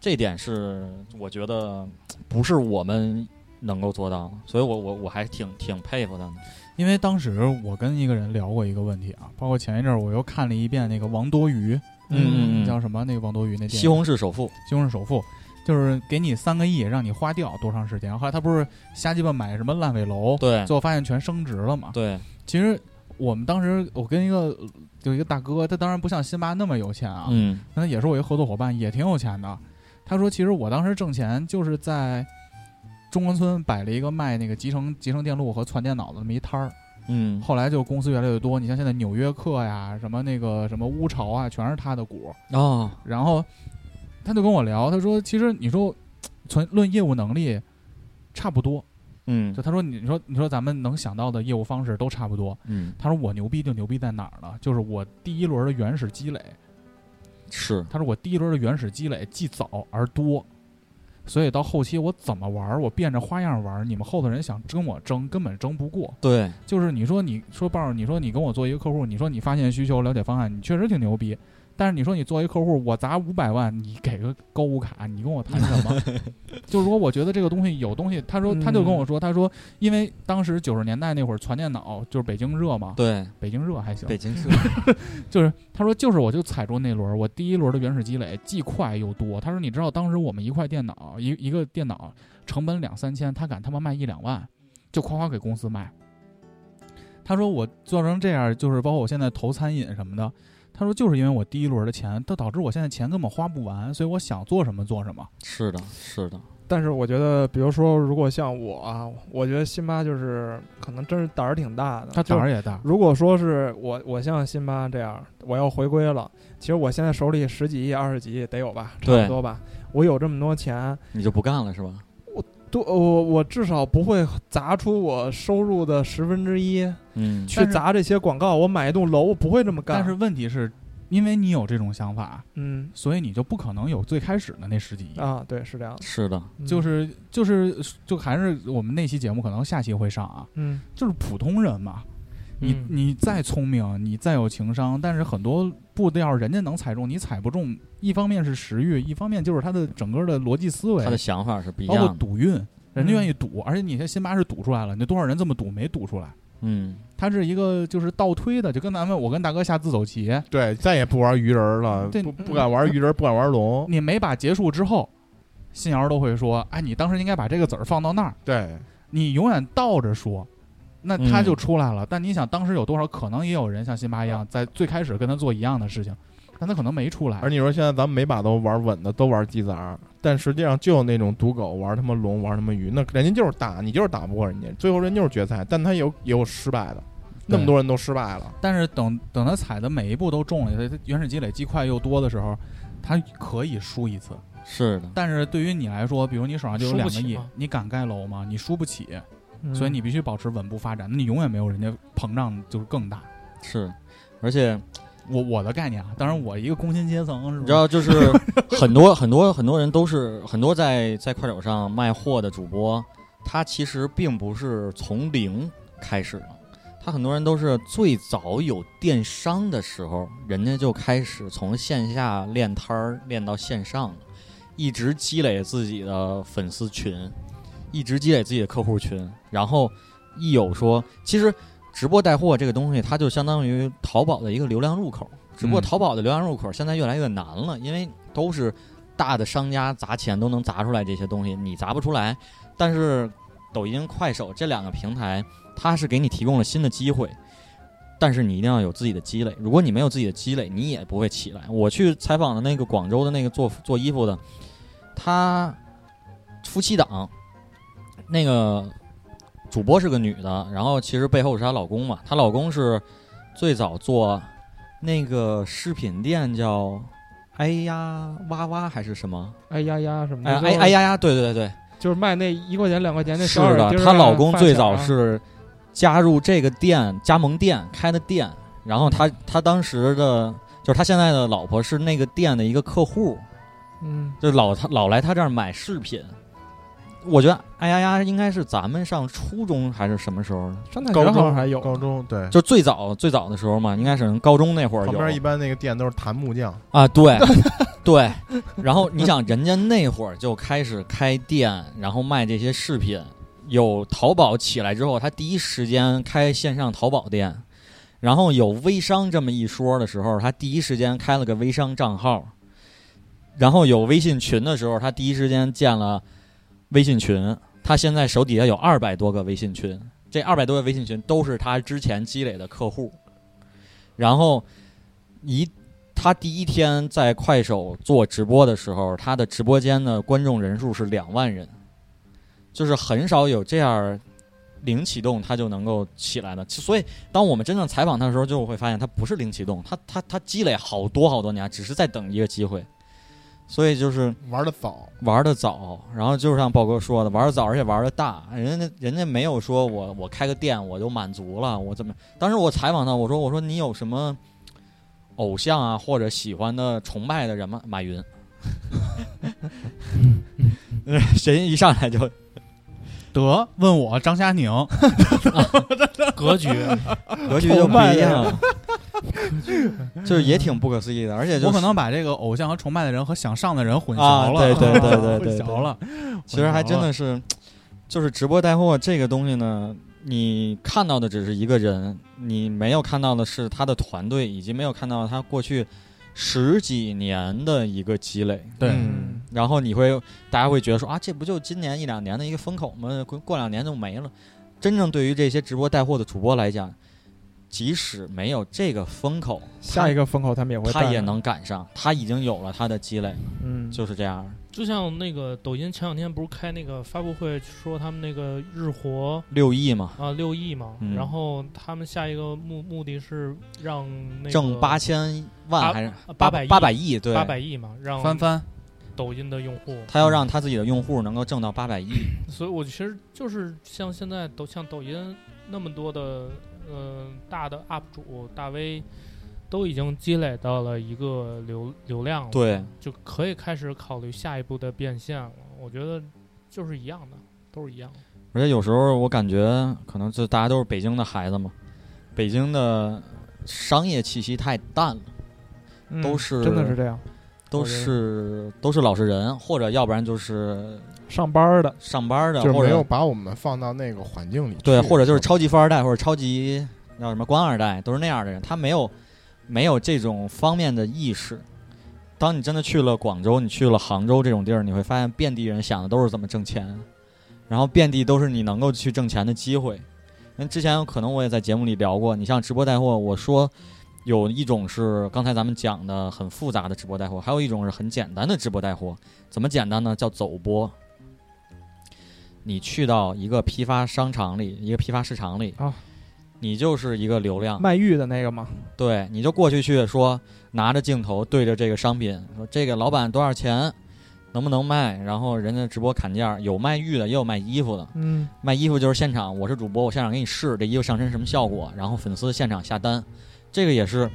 这点是我觉得不是我们能够做到的，所以我我我还挺挺佩服他的。因为当时我跟一个人聊过一个问题啊，包括前一阵儿我又看了一遍那个王多鱼，嗯叫什么？那个王多鱼那电影西红柿首富，西红柿首富，就是给你三个亿让你花掉多长时间？后来他不是瞎鸡巴买什么烂尾楼，对最后发现全升值了嘛？对，其实我们当时我跟一个有一个大哥，他当然不像辛巴那么有钱啊，嗯那也是我一个合作伙伴，也挺有钱的。他说，其实我当时挣钱就是在中关村摆了一个卖那个集成集成电路和攒电脑的那么一摊儿。嗯，后来就公司越来越多，你像现在纽约客呀，什么那个什么乌巢啊，全是他的股。哦，然后他就跟我聊，他说其实你说 从论业务能力差不多，嗯就他说你说你说咱们能想到的业务方式都差不多。嗯，他说我牛逼就牛逼在哪儿呢？就是我第一轮的原始积累。是，他说我第一轮的原始积累既早而多，所以到后期我怎么玩儿，我变着花样玩儿，你们后头人想跟我争，根本争不过。对，就是你说你说豹儿，你说你跟我做一个客户，你说你发现需求、了解方案，你确实挺牛逼。但是你说你作为客户，我砸五百万，你给个购物卡，你跟我谈什么？就如果我觉得这个东西有东西，他说他就跟我说，他说因为当时九十年代那会儿传电脑就是北京热嘛，对，北京热还行，北京热，就是他说就是我就踩中那轮儿，我第一轮的原始积累既快又多。他说你知道当时我们一块电脑一一个电脑成本两三千，他敢他妈卖一两万，就夸夸给公司卖。他说我做成这样，就是包括我现在投餐饮什么的。他说就是因为我第一轮的钱，都导致我现在钱根本花不完，所以我想做什么做什么。是的，是的，但是我觉得，比如说，如果像我啊，我觉得辛巴就是可能真是胆儿挺大的。他胆儿也大，如果说是我，我像辛巴这样，我要回归了，其实我现在手里十几亿、二十几亿得有吧，差不多吧。我有这么多钱，你就不干了是吧？多我我至少不会砸出我收入的十分之一嗯，去砸这些广告。我买一栋楼，我不会这么干。但是问题是，因为你有这种想法，嗯所以你就不可能有最开始的那十几亿。啊，对，是这样的，是的，嗯就是就是就还是我们那期节目可能下期会上啊，嗯就是普通人嘛，你嗯你再聪明，你再有情商，但是很多步调人家能踩中，你踩不中。一方面是食欲，一方面就是他的整个的逻辑思维他，的想法是不一样包括。赌运，人家嗯愿意赌，而且你这辛巴是赌出来了，你多少人这么赌没赌出来？嗯，他是一个就是倒推的，就跟咱们我跟大哥下自走棋，对，再也不玩鱼人了，对不不敢玩鱼人，不敢玩龙。你每把结束之后，信瑶都会说：“哎，你当时应该把这个子儿放到那儿。”对，你永远倒着说，那他就嗯出来了。但你想，当时有多少可能也有人像辛巴一样，在最开始跟他做一样的事情，但他可能没出来而。你说现在咱们每把都玩稳的，都玩鸡杂儿，但实际上就有那种赌狗玩他妈龙，玩他妈鱼，那人家就是打你，就是打不过人家，最后人就是决赛，但他有也有失败的，那么多人都失败了。但是等等他踩的每一步都中了，他原始积累既快又多的时候，他可以输一次。是的，但是对于你来说，比如你手上就有两个亿，你敢盖楼吗？你输不起，嗯所以你必须保持稳步发展。那你永远没有人家膨胀就是更大。是，而且我我的概念啊，当然我一个工薪阶层是？你知道，就是 很多很多很多人都是很多在在快手上卖货的主播，他其实并不是从零开始的，他很多人都是最早有电商的时候，人家就开始从线下练摊儿练到线上，一直积累自己的粉丝群，一直积累自己的客户群，然后一有说，其实直播带货这个东西，它就相当于淘宝的一个流量入口。只不过嗯淘宝的流量入口现在越来越难了，因为都是大的商家砸钱都能砸出来这些东西，你砸不出来。但是抖音、快手这两个平台，它是给你提供了新的机会，但是你一定要有自己的积累。如果你没有自己的积累，你也不会起来。我去采访的那个广州的那个做做衣服的，他夫妻档，那个主播是个女的，然后其实背后是她老公嘛，她老公是最早做那个饰品店叫哎呀哇哇还是什么？哎呀呀什么的，哎哎哎呀呀，对对对对，就是卖那一块钱两块钱那是的，她老公最早是加入这个店加盟店开的店，然后他他当时的就是他现在的老婆是那个店的一个客户，嗯就老他老来他这儿买饰品。我觉得哎呀呀应该是咱们上初中还是什么时候？上大高中学好像还有高中对，就最早最早的时候嘛，应该是高中那会儿有旁边一般那个店都是檀木匠，啊，对 对。然后你想，人家那会儿就开始开店，然后卖这些饰品。有淘宝起来之后，他第一时间开线上淘宝店，然后有微商这么一说的时候，他第一时间开了个微商账号，然后有微信群的时候，他第一时间建了微信群。他现在手底下有二百多个微信群，这二百多个微信群都是他之前积累的客户。然后一他第一天在快手做直播的时候，他的直播间的观众人数是两万人，就是很少有这样零启动他就能够起来的。所以当我们真正采访他的时候，就会发现他不是零启动，他他他积累好多好多年，只是在等一个机会。所以就是玩的早，玩的早，然后就像豹哥说的，玩的早，而且玩的大。人家人家没有说我我开个店我就满足了，我怎么？当时我采访他，我说我说你有什么偶像啊或者喜欢的崇拜的人吗？马云。谁一上来就得问我张佳宁，格局，格局就不一样，就是也挺不可思议的，而且就我可能把这个偶像和崇拜的人和想上的人混啊淆了，对对对对对混淆了。其实还真的是，就是直播带货这个东西呢，你看到的只是一个人，你没有看到的是他的团队，以及没有看到他过去十几年的一个积累。对嗯然后你会，大家会觉得说啊，这不就今年一两年的一个风口吗？过过两年就没了。真正对于这些直播带货的主播来讲，即使没有这个风口，下一个风口他们也会他也能赶上，他已经有了他的积累，嗯，就是这样。就像那个抖音前两天不是开那个发布会，说他们那个日活？六亿嘛，啊六亿嘛，嗯。然后他们下一个目目的是让那个挣八千万还是？八百亿。八百亿？对，八百亿嘛，让翻翻，抖音的用户，他要让他自己的用户能够挣到八百亿。所以我其实就是像现在抖像抖音那么多的呃大的 UP 主大 V。都已经积累到了一个流流量了，对，就可以开始考虑下一步的变现了。我觉得就是一样的，都是一样的。而且有时候我感觉，可能就大家都是北京的孩子嘛，北京的商业气息太淡了，嗯都是真的是这样，都是都是老实人，或者要不然就是上班的上班的，就是或者没有把我们放到那个环境里，对，或者就是超级富二代，或者超级叫什么官二代，都是那样的人，他没有没有这种方面的意识。当你真的去了广州，你去了杭州这种地儿，你会发现遍地人想的都是怎么挣钱，然后遍地都是你能够去挣钱的机会。那之前可能我也在节目里聊过，你像直播带货，我说有一种是刚才咱们讲的很复杂的直播带货，还有一种是很简单的直播带货。怎么简单呢？叫走播。你去到一个批发商场里，一个批发市场里啊，你就是一个流量，卖玉的那个吗，对，你就过去去说，拿着镜头对着这个商品说：“这个老板多少钱，能不能卖？”然后人家直播砍价，有卖玉的，也有卖衣服的。嗯，卖衣服就是现场，我是主播，我现场给你试这衣服上身什么效果，然后粉丝现场下单。这个也是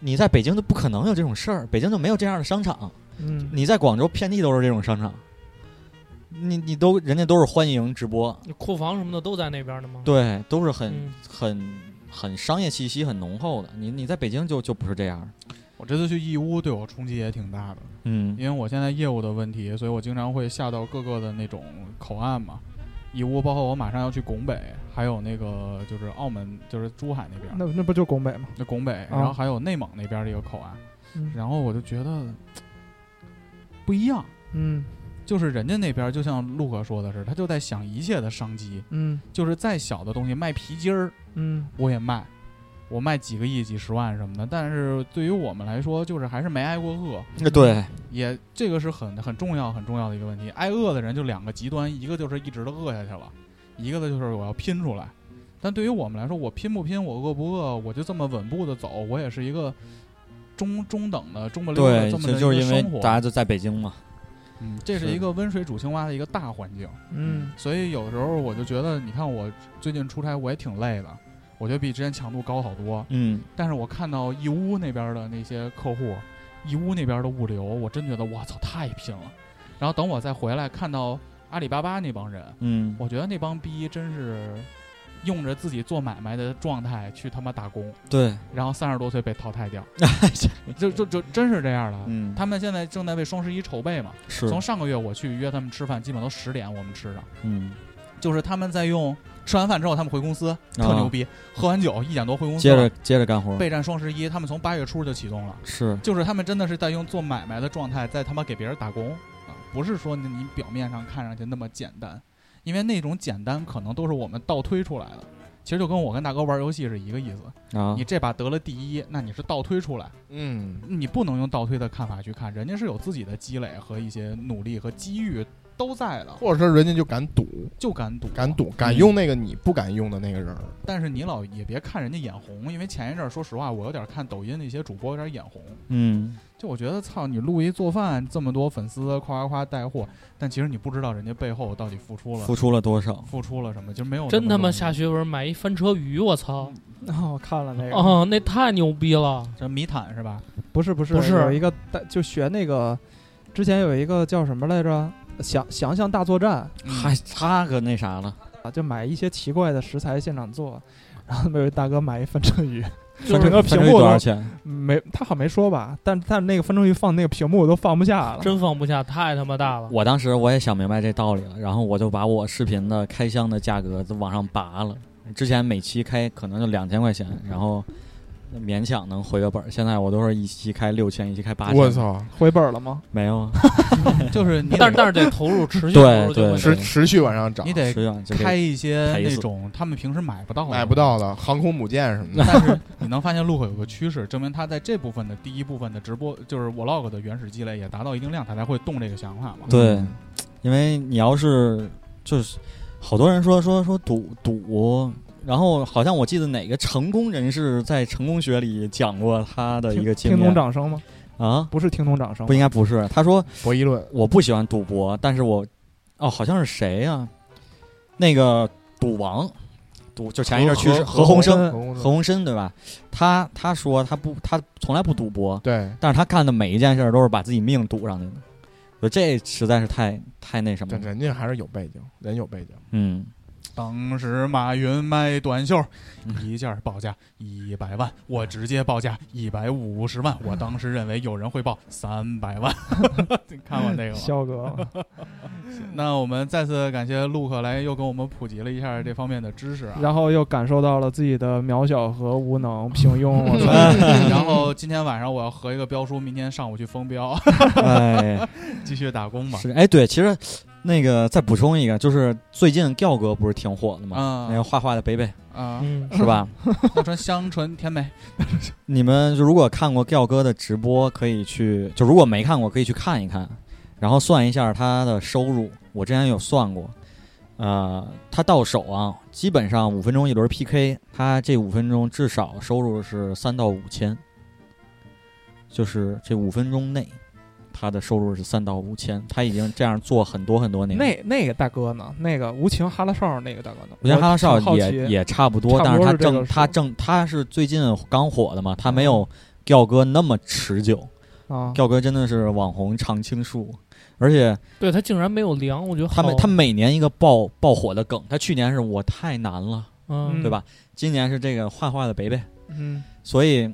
你在北京都不可能有这种事儿，北京就没有这样的商场。嗯，你在广州遍地都是这种商场，你你都人家都是欢迎直播，库房什么的都在那边的吗？对，都是很、嗯很很商业气息很浓厚的。你你在北京就就不是这样。我这次去义乌对我冲击也挺大的，嗯因为我现在业务的问题，所以我经常会下到各个的那种口岸嘛。义乌，包括我马上要去拱北，还有那个就是澳门，就是珠海那边，那那不就拱北吗？那拱北，然后还有内蒙那边的一个口岸，嗯然后我就觉得 不一样，嗯就是人家那边就像陆哥说的是，他就在想一切的商机，嗯就是再小的东西卖皮筋儿嗯我也卖，我卖几个亿、几十万什么的，但是对于我们来说，就是还是没挨过饿，那对，也这个是很很重要很重要的一个问题。挨饿的人就两个极端，一个就是一直都饿下去了，一个呢就是我要拼出来。但对于我们来说，我拼不拼，我饿不饿，我就这么稳步的走，我也是一个中中等的、中不溜的对，这么的一就就是因为个生活。大家就在北京嘛。嗯，这是是一个温水煮青蛙的一个大环境，嗯所以有时候我就觉得，你看我最近出差我也挺累的，我觉得比之前强度高好多。嗯，但是我看到义乌那边的那些客户，义乌那边的物流，我真觉得我操太拼了。然后等我再回来看到阿里巴巴那帮人，嗯，我觉得那帮逼真是用着自己做买卖的状态去他妈打工，对，然后三十多岁被淘汰掉，就就就真是这样的。嗯，他们现在正在为双十一筹备嘛。是，从上个月我去约他们吃饭，基本都十点我们吃上，嗯，就是他们在用吃完饭之后他们回公司，特牛逼，喝完酒一点多回公司，接着接着干活，备战双十一，他们从八月初就启动了，是，就是他们真的是在用做买卖的状态，在他妈给别人打工。啊，不是说你表面上看上去那么简单，因为那种简单可能都是我们倒推出来的。其实就跟我跟大哥玩游戏是一个意思，啊你，这把得了第一，那你是倒推出来，嗯，你不能用倒推的看法去看，人家是有自己的积累和一些努力和机遇都在的，或者说人家就敢赌，就敢赌，敢赌，敢用那个你不敢用的那个人儿。但是你老也别看人家眼红，因为前一阵儿说实话，我有点看抖音那些主播有点眼红。嗯，就我觉得，操，你录一做饭这么多粉丝夸夸夸带货，但其实你不知道人家背后到底付出了付出了多少？付出了什么，就没有真他妈下学文买一翻车鱼，我操！哦，我看了那个，哦，那太牛逼了！这米坦是吧？不是不是不是有一个带就学那个，之前有一个叫什么来着？想想象大作战还他可那啥了，啊，就买一些奇怪的食材现场做，然后那位大哥买一翻车鱼，就是整个屏幕多少钱？没，他好没说吧？但但那个分钟鱼放那个屏幕我都放不下了。真放不下，太他妈大了。我当时我也想明白这道理了，然后我就把我视频的开箱的价格都往上拔了。之前每期开可能就两千块钱，然后勉强能回个本儿。现在我都是一期开六千，一期开八千。我！操，回本了吗？没有啊，就是你 但是但是得投入，持续对对持持续往上涨你，得开一些那种他们平时买不到的买不到的航空母舰什么的。但是你能发现路口有个趋势，证明他在这部分的第一部分的直播，就是 vlog 的原始积累也达到一定量，他才会动这个想法嘛。对，因为你要是就是好多人说说说赌赌，然后好像我记得哪个成功人士在成功学里讲过他的一个经历听懂掌声吗？啊，不是听懂掌声不，应该不是，他说博弈论，我不喜欢赌博，但是我哦好像是谁呀、那个赌王，赌就前一阵去世何何鸿燊，何何鸿燊对吧？他他说他不他从来不赌博，对，但是他干的每一件事儿都是把自己命赌上去的，我这实在是太太那什么了。人家还是有背景，人有背景。嗯，当时马云卖短袖，嗯一件报价一百万，我直接报价一百五十万。我当时认为有人会报三百万，你看过那个吗？肖哥，那我们再次感谢陆克来又给我们普及了一下这方面的知识啊。然后又感受到了自己的渺小和无能、平庸。我操！然后今天晚上我要合一个标书，明天上午去封标，哎，继续打工吧。是哎，对，其实那个再补充一个，就是最近调哥不是挺火的吗？啊那个画画的北北啊，嗯，是吧？香醇甜美，你们就如果看过调哥的直播，可以去；就如果没看过，可以去看一看，然后算一下他的收入。我之前有算过，呃，他到手啊，基本上五分钟一轮 PK，他这五分钟至少收入是三到五千，就是这五分钟内，他的收入是三到五千。他已经这样做很多很多年。那那个大哥呢？那个无情哈拉少那个大哥呢？我觉得哈拉少也也差不多，差但是他不多是这个数挣他正他是最近刚火的嘛，他没有调哥那么持久。啊，调哥真的是网红常青树，而且对他竟然没有凉，我觉得他们他每年一个爆爆火的梗，他去年是我太难了，嗯对吧？今年是这个画画的北北，嗯，所以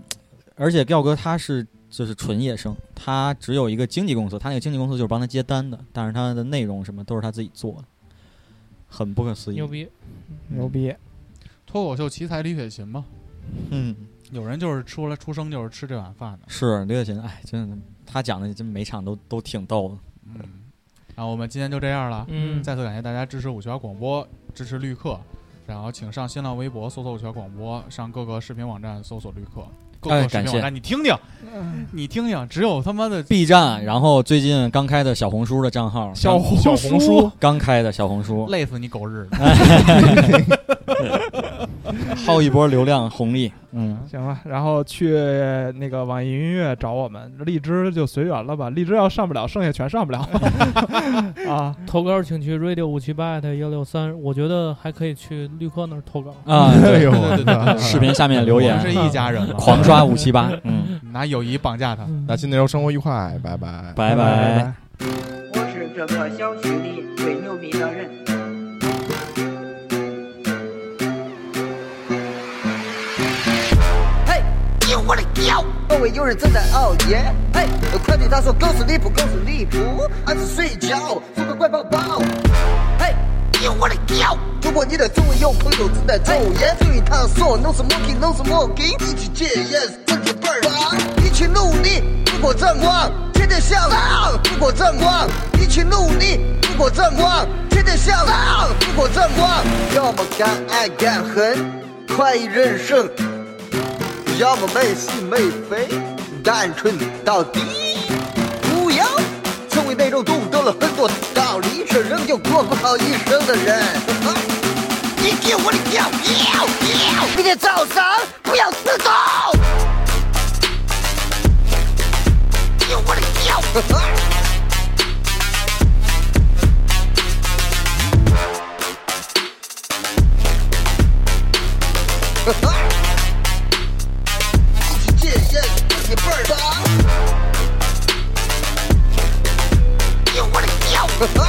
而且调哥他是就是纯野生，他只有一个经纪公司，他那个经纪公司就是帮他接单的，但是他的内容什么都是他自己做的，很不可思议牛。逼，牛逼！脱口秀奇才李雪琴嘛，嗯，有人就是出来出生就是吃这碗饭的。是李雪琴，哎，真的，他讲的这每场都都挺逗的。嗯，然后我们今天就这样了。嗯，再次感谢大家支持五七八广播，支持绿客，然后请上新浪微博搜索五七八广播，上各个视频网站搜索绿客。各哎感谢个视频网站，你听听，你听听，只有他妈的 B 站，然后最近刚开的小红书的账号，小红小红书刚开的小红书，累死你狗日的。薅一波流量红利。嗯，行吧，然后去那个网易云音乐找我们，荔枝就随缘了吧。荔枝要上不了，剩下全上不了 啊。投稿请去 radio 五七八幺六三，我觉得还可以去绿客那儿投稿。啊，哎对，呦，对对对视频下面留言是一家人了，狂刷五七八，嗯，拿友谊绑架他。那今天就生活愉快，拜拜。拜拜。我是这个小区里最牛逼的人。我的屌！周围有人正在熬夜。嘿，快对他说狗是离谱，狗是离谱，俺是睡觉，做个乖宝宝。嘿，有我的屌！如果你的周围有朋友正在抽烟，注意他说 no smoking no smoking，一起戒烟，身体倍儿棒，一起努力度过正光，天天向上度过正光，一起努力度过正光，天天向上度过正光，要么敢爱敢恨，快意人生。要么没心没肺，单纯到底。不要成为那种懂得了很多道理，却仍旧过不好一生的人。你给我的票，票票！明天早上不要迟到。给我的票！戒 Ha ha!